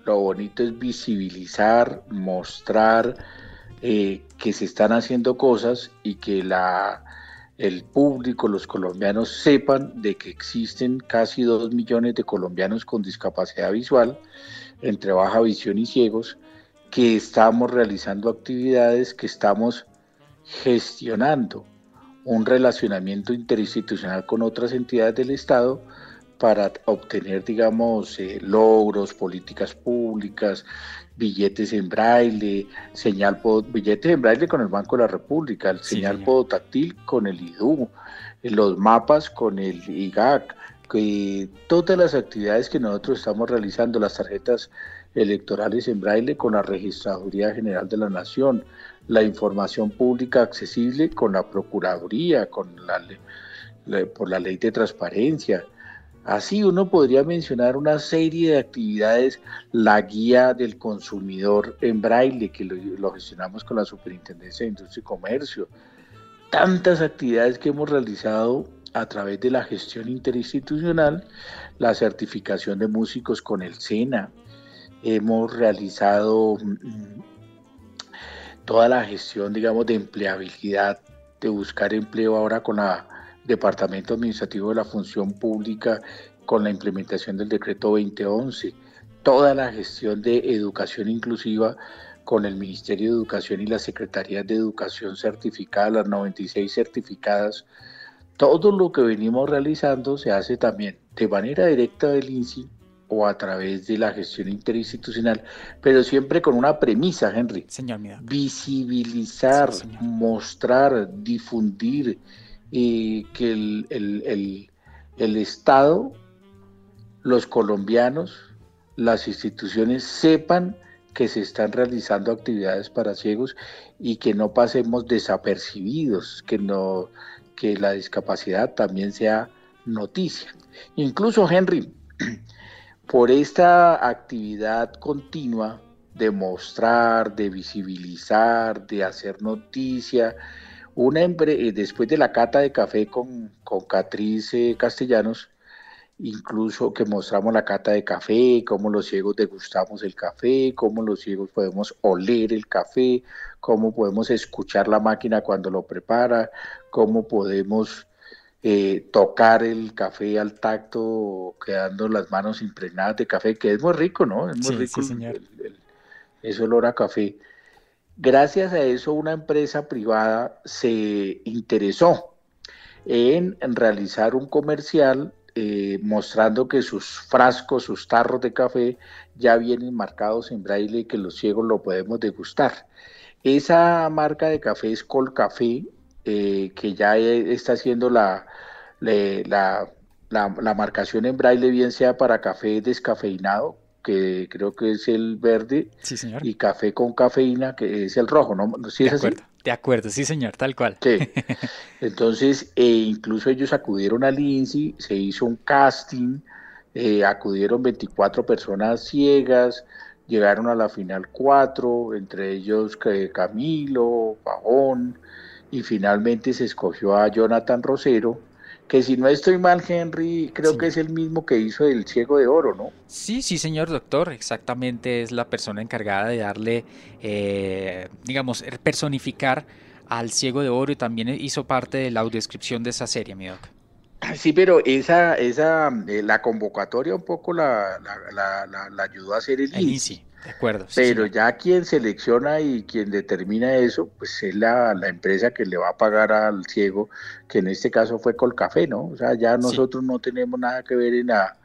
lo bonito es visibilizar, mostrar eh, que se están haciendo cosas y que la el público, los colombianos sepan de que existen casi dos millones de colombianos con discapacidad visual, entre baja visión y ciegos, que estamos realizando actividades, que estamos gestionando un relacionamiento interinstitucional con otras entidades del Estado para obtener, digamos, eh, logros, políticas públicas, billetes en braille, señal billetes en braille con el Banco de la República, el señal podotáctil con el IDU, los mapas con el IGAC, que todas las actividades que nosotros estamos realizando, las tarjetas electorales en braille con la Registraduría General de la Nación, la información pública accesible con la Procuraduría, con la, por la ley de transparencia, Así uno podría mencionar una serie de actividades, la guía del consumidor en braille, que lo, gestionamos con la Superintendencia de Industria y Comercio, tantas actividades que hemos realizado a través de la gestión interinstitucional, la certificación de músicos con el SENA, hemos realizado mm, toda la gestión, digamos, de empleabilidad, de buscar empleo ahora con la Departamento Administrativo de la Función Pública con la implementación del decreto 2011, toda la gestión de educación inclusiva con el Ministerio de Educación y las Secretarías de Educación certificadas, las 96 certificadas, todo lo que venimos realizando se hace también de manera directa del INSI o a través de la gestión interinstitucional, pero siempre con una premisa, Henry. Señor, visibilizar, mostrar, difundir, y que el, Estado, los colombianos, las instituciones sepan que se están realizando actividades para ciegos y que no pasemos desapercibidos, que no que la discapacidad también sea noticia. Incluso Henry, <clears throat> por esta actividad continua de mostrar, de visibilizar, de hacer noticia, una eh, después de la cata de café con, con Catriz Castellanos, incluso que mostramos la cata de café, cómo los ciegos degustamos el café, cómo los ciegos podemos oler el café, cómo podemos escuchar la máquina cuando lo prepara, cómo podemos eh, tocar el café al tacto, quedando las manos impregnadas de café, que es muy rico, ¿no? Es muy rico ese olor a café. Gracias a eso, una empresa privada se interesó en, realizar un comercial eh, mostrando que sus frascos, sus tarros de café ya vienen marcados en braille y que los ciegos lo podemos degustar. Esa marca de café es Colcafé, eh, que ya está haciendo la, la, la, marcación en braille, bien sea para café descafeinado, que creo que es el verde, y café con cafeína, que es el rojo, ¿no? ¿Sí es Así? De acuerdo, sí señor, tal cual. Sí. <laughs> Entonces, eh, incluso ellos acudieron al INSI, se hizo un casting, eh, acudieron 24 personas ciegas, llegaron a la final cuatro, entre ellos eh, Camilo, Pajón, y finalmente se escogió a Jonathan Rosero, que si no estoy mal, Henry, creo que es el mismo que hizo el Ciego de Oro, ¿no? Sí, sí, señor doctor, exactamente es la persona encargada de darle, eh, digamos, personificar al Ciego de Oro y también hizo parte de la audiodescripción de esa serie, mi doc. Sí, pero esa, esa, eh, la convocatoria un poco la, la, la, ayudó a hacer el, el de acuerdo. Pero ya quien selecciona y quien determina eso, pues es la, empresa que le va a pagar al ciego, que en este caso fue Colcafé, ¿no? O sea, ya nosotros no tenemos nada que ver en la,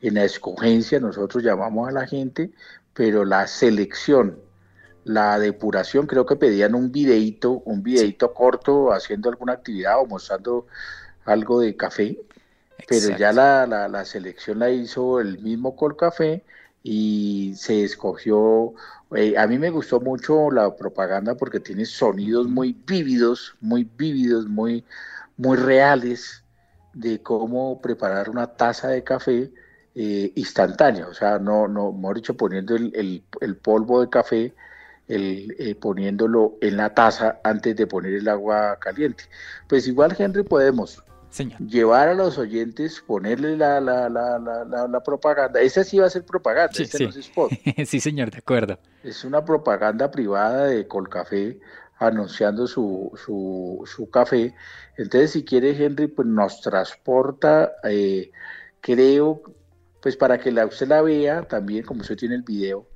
en la escogencia, nosotros llamamos a la gente, pero la selección, la depuración, creo que pedían un videito, un videito corto haciendo alguna actividad o mostrando algo de café, pero ya la, la, la selección la hizo el mismo Colcafé y se escogió, eh, a mí me gustó mucho la propaganda porque tiene sonidos muy vívidos, muy vívidos, muy, muy reales de cómo preparar una taza de café eh, instantánea, o sea, no, no, mejor dicho, poniendo el, el, polvo de café, el, eh, poniéndolo en la taza antes de poner el agua caliente. Pues igual, Henry, podemos llevar a los oyentes, ponerle la, la, la, la, propaganda. Esa sí va a ser propaganda, sí, este no es spot. <laughs> sí, señor, de acuerdo. Es una propaganda privada de Colcafé anunciando su, su, su café. Entonces, si quiere, Henry, pues nos transporta, eh, creo, pues para que la, usted la vea también, como usted tiene el video,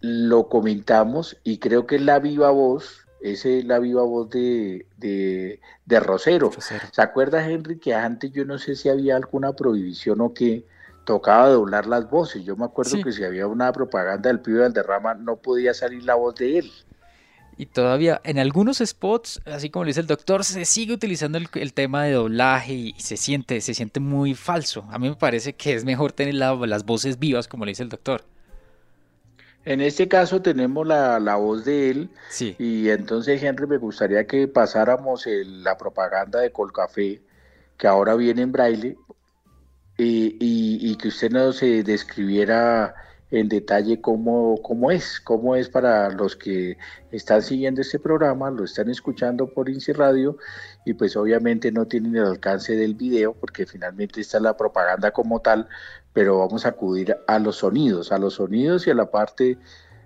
lo comentamos y creo que es la viva voz es la viva voz de, de, Rosero. ¿Se acuerda, Henry, que antes yo no sé si había alguna prohibición o que tocaba doblar las voces? Yo me acuerdo que si había una propaganda del pibe derrama no podía salir la voz de él. Y todavía en algunos spots, así como le dice el doctor, se sigue utilizando el, tema de doblaje y, se siente, se siente muy falso. A mí me parece que es mejor tener las voces vivas, como le dice el doctor. En este caso tenemos la, voz de él y entonces Henry me gustaría que pasáramos la propaganda de Colcafé que ahora viene en braille y, y, que usted nos describiera en detalle cómo, cómo es, cómo es para los que están siguiendo este programa, lo están escuchando por INSI Radio y pues obviamente no tienen el alcance del video porque finalmente está la propaganda como tal, pero vamos a acudir a los sonidos, a los sonidos y a la parte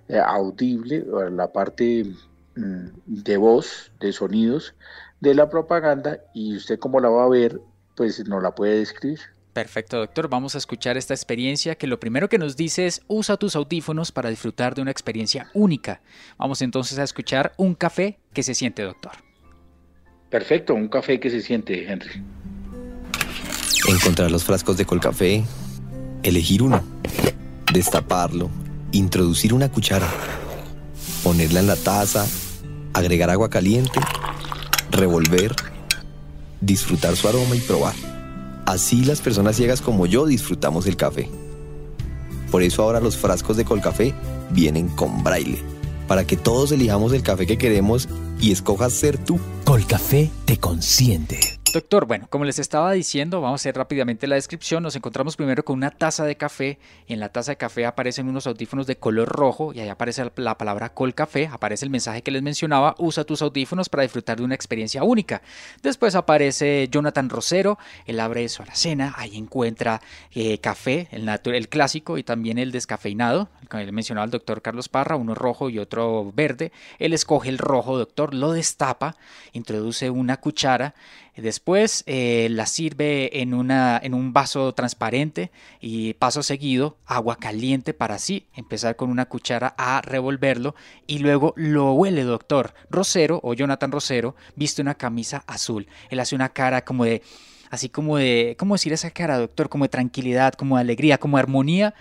eh, audible, a la parte mm, de voz, de sonidos de la propaganda y usted como la va a ver, pues no la puede describir. Perfecto, doctor. Vamos a escuchar esta experiencia que lo primero que nos dice es usa tus audífonos para disfrutar de una experiencia única. Vamos entonces a escuchar un café que se siente, doctor. Perfecto, un café que se siente, Henry. Encontrar los frascos de Colcafé, elegir uno, destaparlo, introducir una cuchara, ponerla en la taza, agregar agua caliente, revolver, disfrutar su aroma y probar. Así las personas ciegas como yo disfrutamos el café. Por eso ahora los frascos de Colcafé vienen con braille, para que todos elijamos el café que queremos y escojas ser tú. Colcafé te consiente. Doctor, bueno, como les estaba diciendo, vamos a hacer rápidamente la descripción. Nos encontramos primero con una taza de café. En la taza de café aparecen unos audífonos de color rojo y ahí aparece la palabra Col Café. Aparece el mensaje que les mencionaba: usa tus audífonos para disfrutar de una experiencia única. Después aparece Jonathan Rosero. Él abre su alacena. Ahí encuentra eh, café, el, el clásico y también el descafeinado. Como le mencionaba el doctor Carlos Parra, uno rojo y otro verde. Él escoge el rojo, doctor, lo destapa, introduce una cuchara. Después eh, la sirve en, una, en un vaso transparente y paso seguido agua caliente para así empezar con una cuchara a revolverlo y luego lo huele, doctor. Rosero o Jonathan Rosero viste una camisa azul. Él hace una cara como de así como de, ¿cómo decir esa cara, doctor? Como de tranquilidad, como de alegría, como de armonía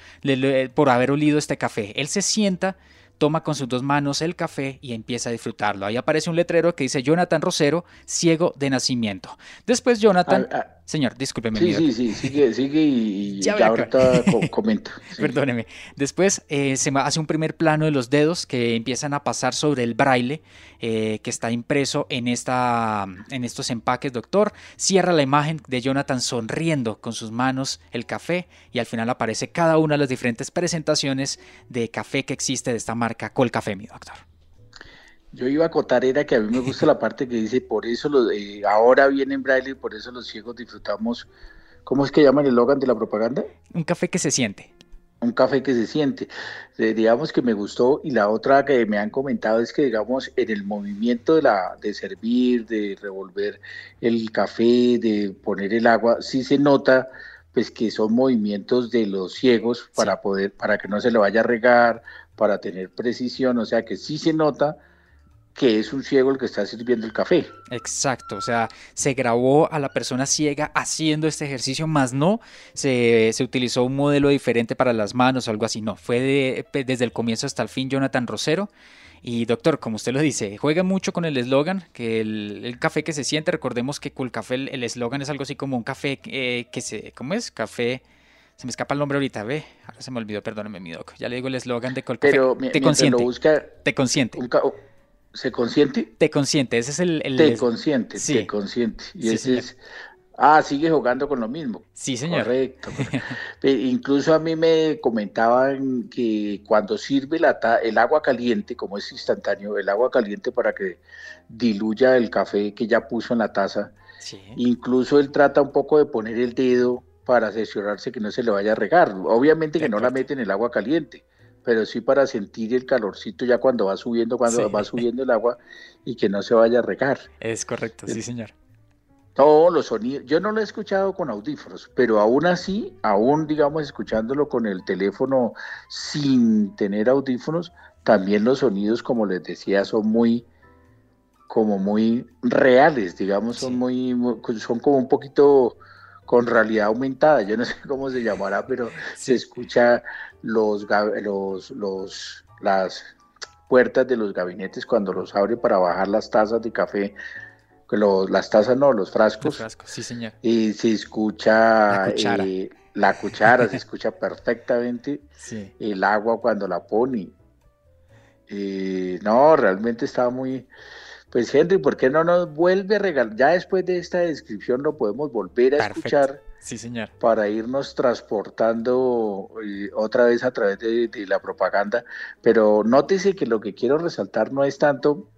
por haber olido este café. Él se sienta toma con sus dos manos el café y empieza a disfrutarlo. Ahí aparece un letrero que dice Jonathan Rosero, ciego de nacimiento. Después Jonathan... señor, discúlpeme. Sí, sí, sí, sigue, sigue y <laughs> ya, ahorita comento. <laughs> Perdóneme. Después eh, se hace un primer plano de los dedos que empiezan a pasar sobre el braille eh, que está impreso en, esta, en estos empaques, doctor. Cierra la imagen de Jonathan sonriendo con sus manos el café y al final aparece cada una de las diferentes presentaciones de café que existe de esta marca Colcafé, mi doctor. Yo iba a acotar era que a mí me gusta la parte que dice, por eso lo, ahora viene en braille y por eso los ciegos disfrutamos, ¿cómo es que llaman el eslogan de la propaganda? Un café que se siente. Un café que se siente. Eh, digamos que me gustó y la otra que me han comentado es que digamos en el movimiento de, la, de servir, de revolver el café, de poner el agua, sí se nota pues que son movimientos de los ciegos para poder, para que no se le vaya a regar, para tener precisión, o sea que sí se nota que es un ciego el que está sirviendo el café. Exacto, o sea, se grabó a la persona ciega haciendo este ejercicio, más no se, utilizó un modelo diferente para las manos o algo así, no, fue desde el comienzo hasta el fin Jonathan Rosero. Y doctor, como usted lo dice, juega mucho con el eslogan, que el, café que se siente, recordemos que Cool el eslogan es algo así como un café eh, que se, ¿cómo es? Café se me escapa el nombre ahorita, ve. Ahora se me olvidó, perdóneme, mi doc. Ya le digo el eslogan de Colcafé. Pero te consiente. busca, te consiente. ¿Se consiente? Te consiente, ese es el... te consiente, sí. te consiente. Y ese es... Ah, sigue jugando con lo mismo. Sí, señor. Correcto. <laughs> Incluso a mí me comentaban que cuando sirve la el agua caliente, como es instantáneo, el agua caliente para que diluya el café que ya puso en la taza, incluso él trata un poco de poner el dedo para asegurarse que no se le vaya a regar. Obviamente que no la mete en el agua caliente, pero sí para sentir el calorcito ya cuando va subiendo, cuando va subiendo el agua y que no se vaya a regar. Es correcto, sí, señor. Todos los sonidos, yo no lo he escuchado con audífonos, pero aún así, aún digamos escuchándolo con el teléfono sin tener audífonos, también los sonidos, como les decía, son muy, como muy reales, digamos, son muy, son como un poquito con realidad aumentada, yo no sé <laughs> cómo se llamará, pero se escucha los, los, los, las puertas de los gabinetes cuando los abre para bajar las tazas de café, los, las tazas no, los frascos. Los frascos, sí señor. Y se escucha la cuchara, eh, la cuchara se <laughs> escucha perfectamente, el agua cuando la pone. Eh, no, realmente estaba muy, pues Henry, ¿por qué no nos vuelve a regalar? Ya después de esta descripción lo podemos volver a escuchar. Sí, señor. Para irnos transportando eh, otra vez a través de, la propaganda. Pero nótese que lo que quiero resaltar no es tanto,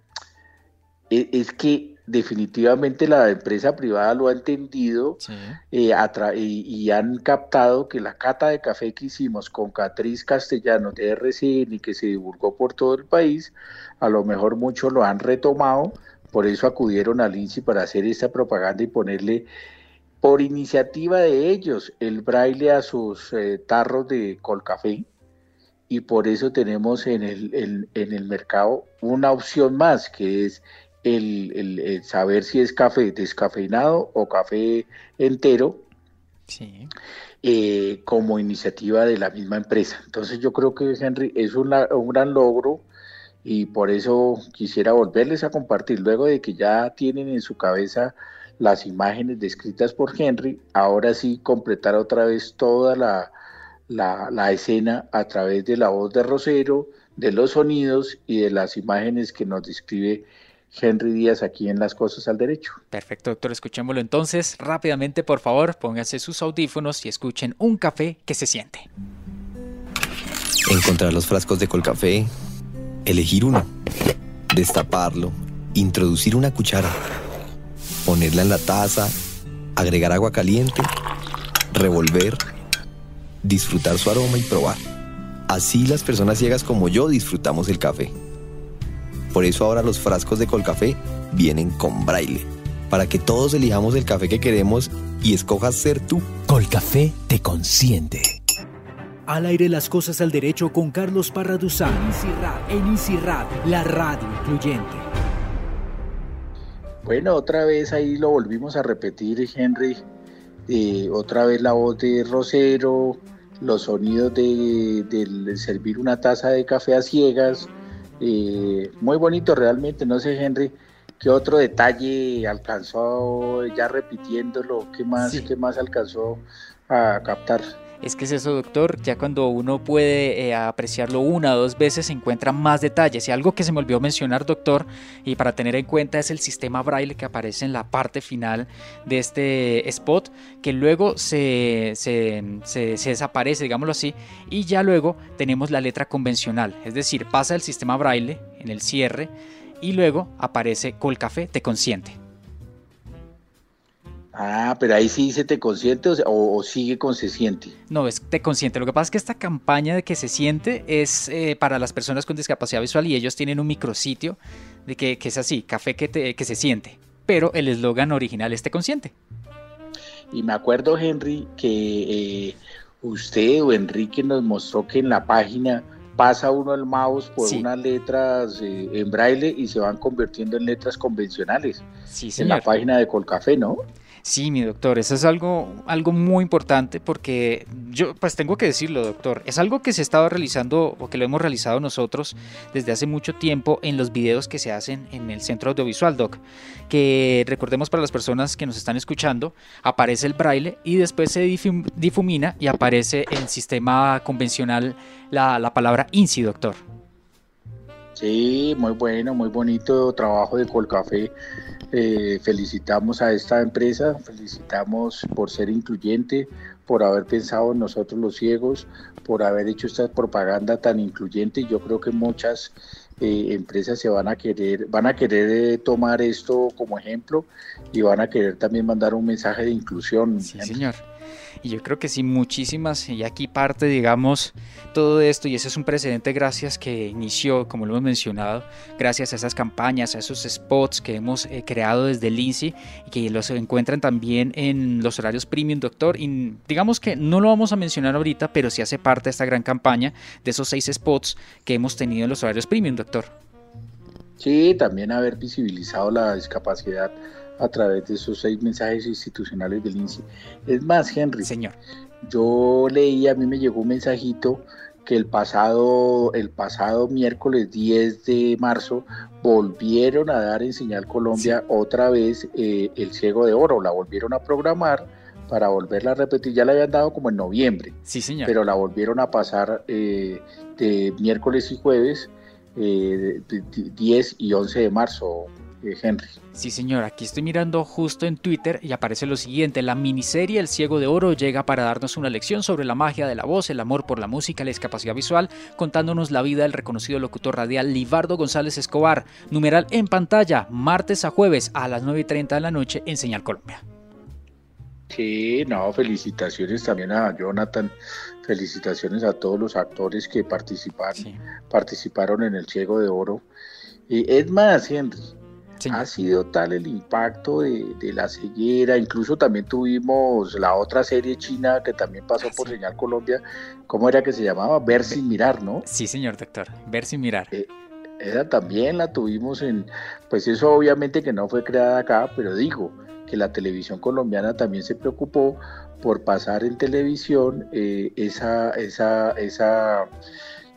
e, es, que definitivamente la empresa privada lo ha entendido eh, y, han captado que la cata de café que hicimos con Catriz Castellano de RCN y que se divulgó por todo el país, a lo mejor muchos lo han retomado, por eso acudieron al INSI para hacer esta propaganda y ponerle por iniciativa de ellos el braille a sus eh, tarros de colcafé. Y por eso tenemos en el, en el mercado una opción más que es el, saber si es café descafeinado o café entero eh, como iniciativa de la misma empresa. Entonces yo creo que Henry es un gran logro y por eso quisiera volverles a compartir, luego de que ya tienen en su cabeza las imágenes descritas por Henry, ahora sí completar otra vez toda la, la, escena a través de la voz de Rosero, de los sonidos y de las imágenes que nos describe Henry Díaz aquí en Las Cosas al Derecho. Perfecto, doctor, escuchémoslo entonces rápidamente, por favor, pónganse sus audífonos y escuchen un café que se siente. Encontrar los frascos de Colcafé Elegir uno. Destaparlo. Introducir una cuchara. Ponerla en la taza. Agregar agua caliente. Revolver. Disfrutar su aroma y probar. Así las personas ciegas como yo disfrutamos el café. Por eso ahora los frascos de Colcafé vienen con braille, para que todos elijamos el café que queremos y escojas ser tú. Colcafé te consiente. Al aire las cosas al derecho con Carlos Parra Duzán en Incirat, la radio incluyente. Bueno, otra vez ahí lo volvimos a repetir, Henry. eh, otra vez la voz de Rosero, los sonidos de, servir una taza de café a ciegas, eh, muy bonito realmente, no sé Henry, ¿qué otro detalle alcanzó ya repitiéndolo? ¿Qué más, ¿qué más alcanzó a captar? Es que es eso, doctor, ya cuando uno puede eh, apreciarlo una o dos veces se encuentran más detalles. Y algo que se me olvidó mencionar, doctor, y para tener en cuenta es el sistema braille que aparece en la parte final de este spot, que luego se, desaparece, digámoslo así, y ya luego tenemos la letra convencional, es decir, pasa el sistema braille en el cierre y luego aparece Colcafé te consiente. Ah, pero ahí sí dice te consiente o, sigue con se siente. No, es te consiente. Lo que pasa es que esta campaña de que se siente es eh, para las personas con discapacidad visual y ellos tienen un micrositio de que, es así, café que, te, que se siente. Pero el eslogan original es te consiente. Y me acuerdo, Henry, que eh, usted o Enrique nos mostró que en la página pasa uno el mouse por unas letras eh, en braille y se van convirtiendo en letras convencionales. Sí, En la página de Colcafé, ¿no? Sí, mi doctor, eso es algo, algo muy importante porque yo, pues tengo que decirlo, doctor, es algo que se estaba realizando o que lo hemos realizado nosotros desde hace mucho tiempo en los videos que se hacen en el Centro Audiovisual, Doc, que recordemos para las personas que nos están escuchando, aparece el braille y después se difumina y aparece en sistema convencional la, la palabra INSI, doctor. Sí, muy bueno, muy bonito trabajo de Colcafé eh, felicitamos a esta empresa, felicitamos por ser incluyente, por haber pensado en nosotros los ciegos, por haber hecho esta propaganda tan incluyente. Yo creo que muchas eh, empresas se van a querer, van a querer eh, tomar esto como ejemplo y van a querer también mandar un mensaje de inclusión. Sí, señor. Y yo creo que sí, muchísimas, y aquí parte, digamos, todo esto, y ese es un precedente gracias que inició, como lo hemos mencionado, gracias a esas campañas, a esos spots que hemos eh, creado desde el INSI y que los encuentran también en los horarios premium, doctor. Y digamos que no lo vamos a mencionar ahorita, pero sí hace parte de esta gran campaña de esos seis spots que hemos tenido en los horarios premium, doctor. Sí, también haber visibilizado la discapacidad a través de esos seis mensajes institucionales del INSI. Es más, Henry. Señor. Yo leí, a mí me llegó un mensajito que el pasado, el pasado miércoles 10 de marzo volvieron a dar en Señal Colombia otra vez eh, el ciego de oro, la volvieron a programar para volverla a repetir, ya la habían dado como en noviembre, sí, señor. pero la volvieron a pasar eh, de miércoles y jueves eh, 10 y 11 de marzo, Henry. Sí, señor, aquí estoy mirando justo en Twitter y aparece lo siguiente, la miniserie El Ciego de Oro llega para darnos una lección sobre la magia de la voz, el amor por la música, la discapacidad visual, contándonos la vida del reconocido locutor radial Libardo González Escobar, numeral en pantalla, martes a jueves a las 9 y 30 de la noche en Señal Colombia. Sí, no, felicitaciones también a Jonathan, felicitaciones a todos los actores que participaron, participaron en El Ciego de Oro. Y es más, Henry, ha sido tal el impacto de, la ceguera, incluso también tuvimos la otra serie china que también pasó ah, por Señal Colombia, ¿cómo era que se llamaba? Ver sin mirar, ¿no? Sí, señor doctor, Ver sin mirar. Eh, esa también la tuvimos en, pues eso obviamente que no fue creada acá, pero digo que la televisión colombiana también se preocupó por pasar en televisión eh, esa, esa, esa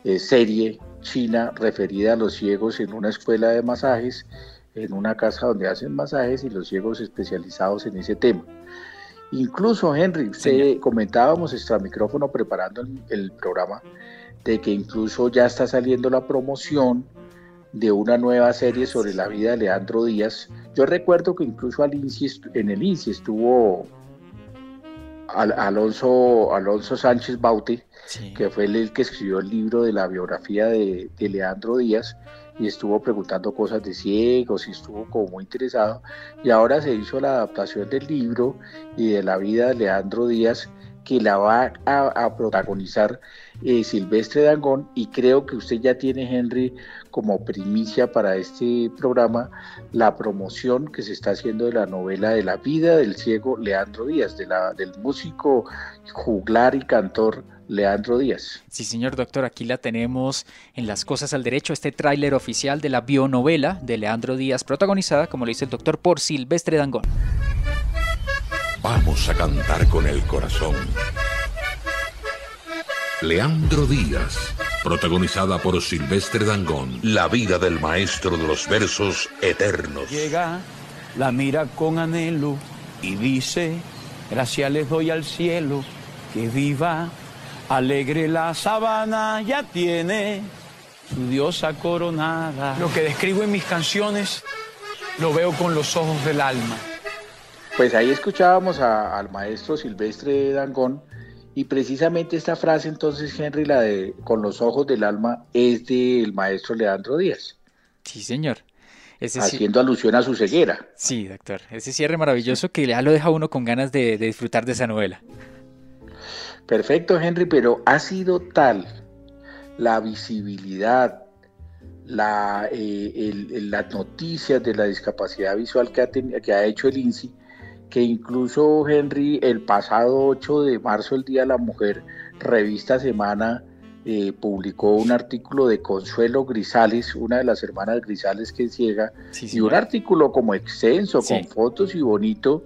eh, serie china referida a los ciegos en una escuela de masajes en una casa donde hacen masajes y los ciegos especializados en ese tema. Incluso, Henry, usted comentábamos extra micrófono preparando el, programa de que incluso ya está saliendo la promoción de una nueva serie sobre la vida de Leandro Díaz. Yo recuerdo que incluso al en el INSI estuvo Alonso, Alonso Sánchez Baute, que fue el, que escribió el libro de la biografía de, de Leandro Díaz, y estuvo preguntando cosas de ciegos y estuvo como muy interesado. Y ahora se hizo la adaptación del libro y de la vida de Leandro Díaz que la va a, protagonizar eh, Silvestre Dangón y creo que usted ya tiene, Henry, como primicia para este programa la promoción que se está haciendo de la novela de la vida del ciego Leandro Díaz, de la, del músico juglar y cantor Leandro Díaz. Sí, señor doctor, aquí la tenemos en Las Cosas al Derecho, este tráiler oficial de la bionovela de Leandro Díaz, protagonizada, como le dice el doctor, por Silvestre Dangón. Vamos a cantar con el corazón. Leandro Díaz, protagonizada por Silvestre Dangón, la vida del maestro de los versos eternos. Llega, la mira con anhelo y dice, gracias les doy al cielo, que viva, alegre la sabana, ya tiene su diosa coronada. Lo que describo en mis canciones lo veo con los ojos del alma. Pues ahí escuchábamos al maestro Silvestre Dangón y precisamente esta frase entonces, Henry, la de con los ojos del alma, es del maestro Leandro Díaz. Sí, señor. haciendo alusión a su ceguera. Sí, doctor. Ese cierre maravilloso que ya lo deja uno con ganas de, disfrutar de esa novela. Perfecto, Henry, pero ha sido tal la visibilidad, la, eh, las noticias de la discapacidad visual que ha, que ha hecho el INSI, que incluso Henry el pasado 8 de marzo, el Día de la Mujer, revista Semana, eh, publicó un artículo de Consuelo Grisales, una de las hermanas Grisales que es ciega, y un artículo como extenso, con fotos y bonito,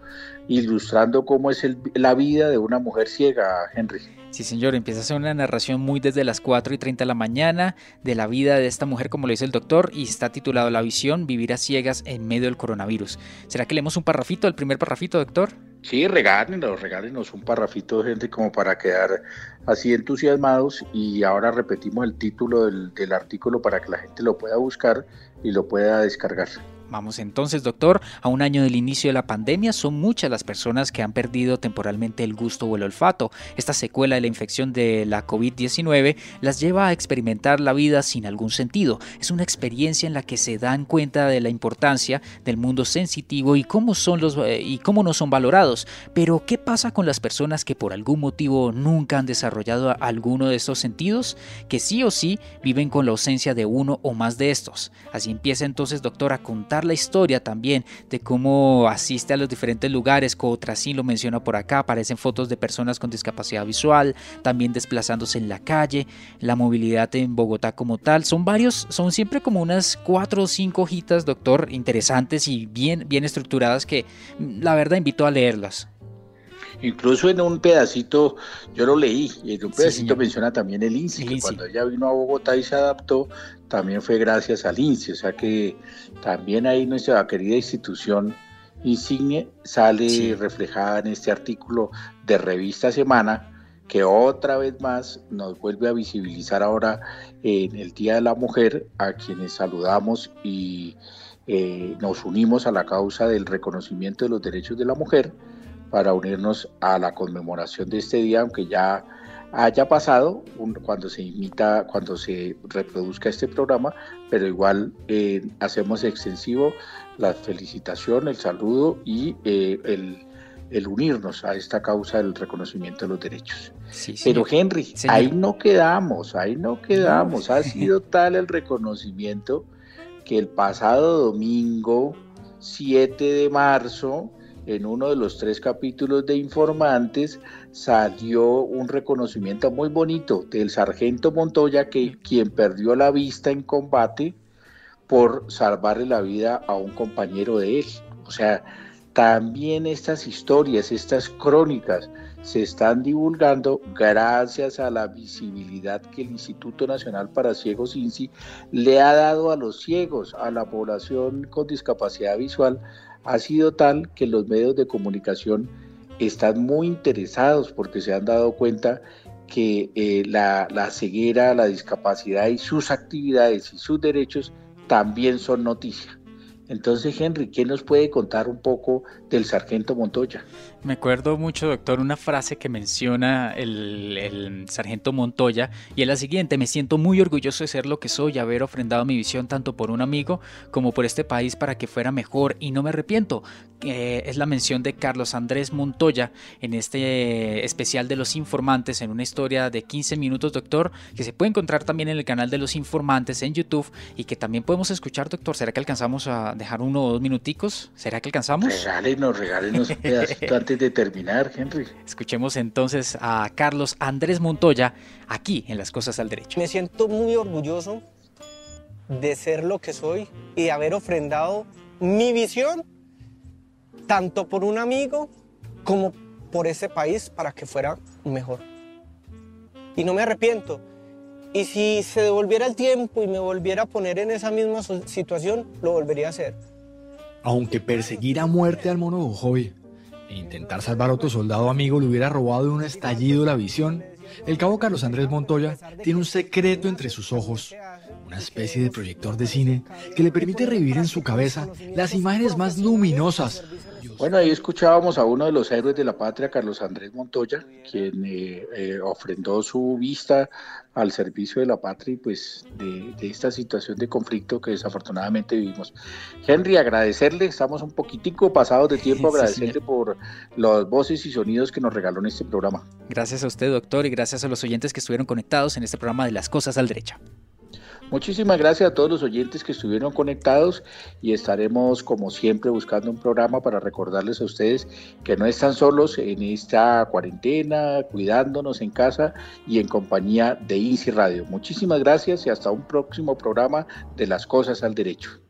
ilustrando cómo es la vida de una mujer ciega, Henry. Sí, señor, empieza a ser una narración muy desde las 4 y 30 de la mañana de la vida de esta mujer, como lo dice el doctor, y está titulado La visión, vivir a ciegas en medio del coronavirus. ¿Será que leemos un parrafito, el primer parrafito, doctor? Sí, regálenos, regálenos un parrafito, gente, como para quedar así entusiasmados. Y ahora repetimos el título del, del artículo para que la gente lo pueda buscar y lo pueda descargar. Vamos entonces, doctor, a un año del inicio de la pandemia son muchas las personas que han perdido temporalmente el gusto o el olfato. Esta secuela de la infección de la COVID-19 las lleva a experimentar la vida sin algún sentido. Es una experiencia en la que se dan cuenta de la importancia del mundo sensitivo y cómo son los eh, y cómo no son valorados. Pero ¿qué pasa con las personas que por algún motivo nunca han desarrollado alguno de estos sentidos, que sí o sí viven con la ausencia de uno o más de estos? Así empieza entonces, doctor, a contar la historia también de cómo asiste a los diferentes lugares. sí lo menciona por acá, aparecen fotos de personas con discapacidad visual, también desplazándose en la calle, la movilidad en Bogotá como tal. Son varios, son siempre como unas cuatro o cinco hojitas, doctor, interesantes y bien, bien estructuradas que mm, la verdad invito a leerlas. Incluso en un pedacito, yo lo leí, y en un pedacito menciona también el INSI, que cuando ella vino a Bogotá y se adaptó, también fue gracias al INSI, o sea que también ahí nuestra querida institución Insigne sale reflejada en este artículo de Revista Semana, que otra vez más nos vuelve a visibilizar ahora en el Día de la Mujer, a quienes saludamos y eh, nos unimos a la causa del reconocimiento de los derechos de la mujer para unirnos a la conmemoración de este día, aunque ya haya pasado cuando se imita, cuando se reproduzca este programa, pero igual eh, hacemos extensivo la felicitación, el saludo y eh, el, unirnos a esta causa del reconocimiento de los derechos. pero Henry, ahí no quedamos, ahí no quedamos. Ha sido tal el reconocimiento que el pasado domingo 7 de marzo, en uno de los tres capítulos de Informantes salió un reconocimiento muy bonito del sargento Montoya, que quien perdió la vista en combate por salvarle la vida a un compañero de él. O sea, también estas historias, estas crónicas se están divulgando gracias a la visibilidad que el Instituto Nacional para Ciegos INSI le ha dado a los ciegos, a la población con discapacidad visual, ha sido tal que los medios de comunicación están muy interesados porque se han dado cuenta que eh, la, la ceguera, la discapacidad y sus actividades y sus derechos también son noticia. Entonces, Henry, ¿qué nos puede contar un poco del sargento Montoya? Me acuerdo mucho, doctor, una frase que menciona el, sargento Montoya y es la siguiente, me siento muy orgulloso de ser lo que soy, haber ofrendado mi visión tanto por un amigo como por este país para que fuera mejor y no me arrepiento. es la mención de Carlos Andrés Montoya en este especial de los informantes, en una historia de 15 minutos, doctor, que se puede encontrar también en el canal de los informantes en YouTube y que también podemos escuchar, doctor. ¿Será que alcanzamos a dejar uno o dos minuticos? ¿Será que alcanzamos? Regálenos, regálenos un pedacito <laughs> antes de terminar, Henry. Escuchemos entonces a Carlos Andrés Montoya aquí en Las Cosas al Derecho. Me siento muy orgulloso de ser lo que soy y de haber ofrendado mi visión tanto por un amigo como por ese país para que fuera mejor. Y no me arrepiento. Y si se devolviera el tiempo y me volviera a poner en esa misma situación, lo volvería a hacer. Aunque perseguir a muerte al mono hobby e intentar salvar a otro soldado amigo le hubiera robado un estallido la visión, el cabo Carlos Andrés Montoya tiene un secreto entre sus ojos, una especie de proyector de cine que le permite revivir en su cabeza las imágenes más luminosas bueno, ahí escuchábamos a uno de los héroes de la patria, Carlos Andrés Montoya, quien eh, eh, ofrendó su vista al servicio de la patria y pues de, esta situación de conflicto que desafortunadamente vivimos. Henry, agradecerle, estamos un poquitico pasados de tiempo, <laughs> agradecerle por los voces y sonidos que nos regaló en este programa. Gracias a usted, doctor, y gracias a los oyentes que estuvieron conectados en este programa de Las Cosas al Derecho. Muchísimas gracias a todos los oyentes que estuvieron conectados y estaremos como siempre buscando un programa para recordarles a ustedes que no están solos en esta cuarentena, cuidándonos en casa y en compañía de INSI Radio. Muchísimas gracias y hasta un próximo programa de Las Cosas al Derecho.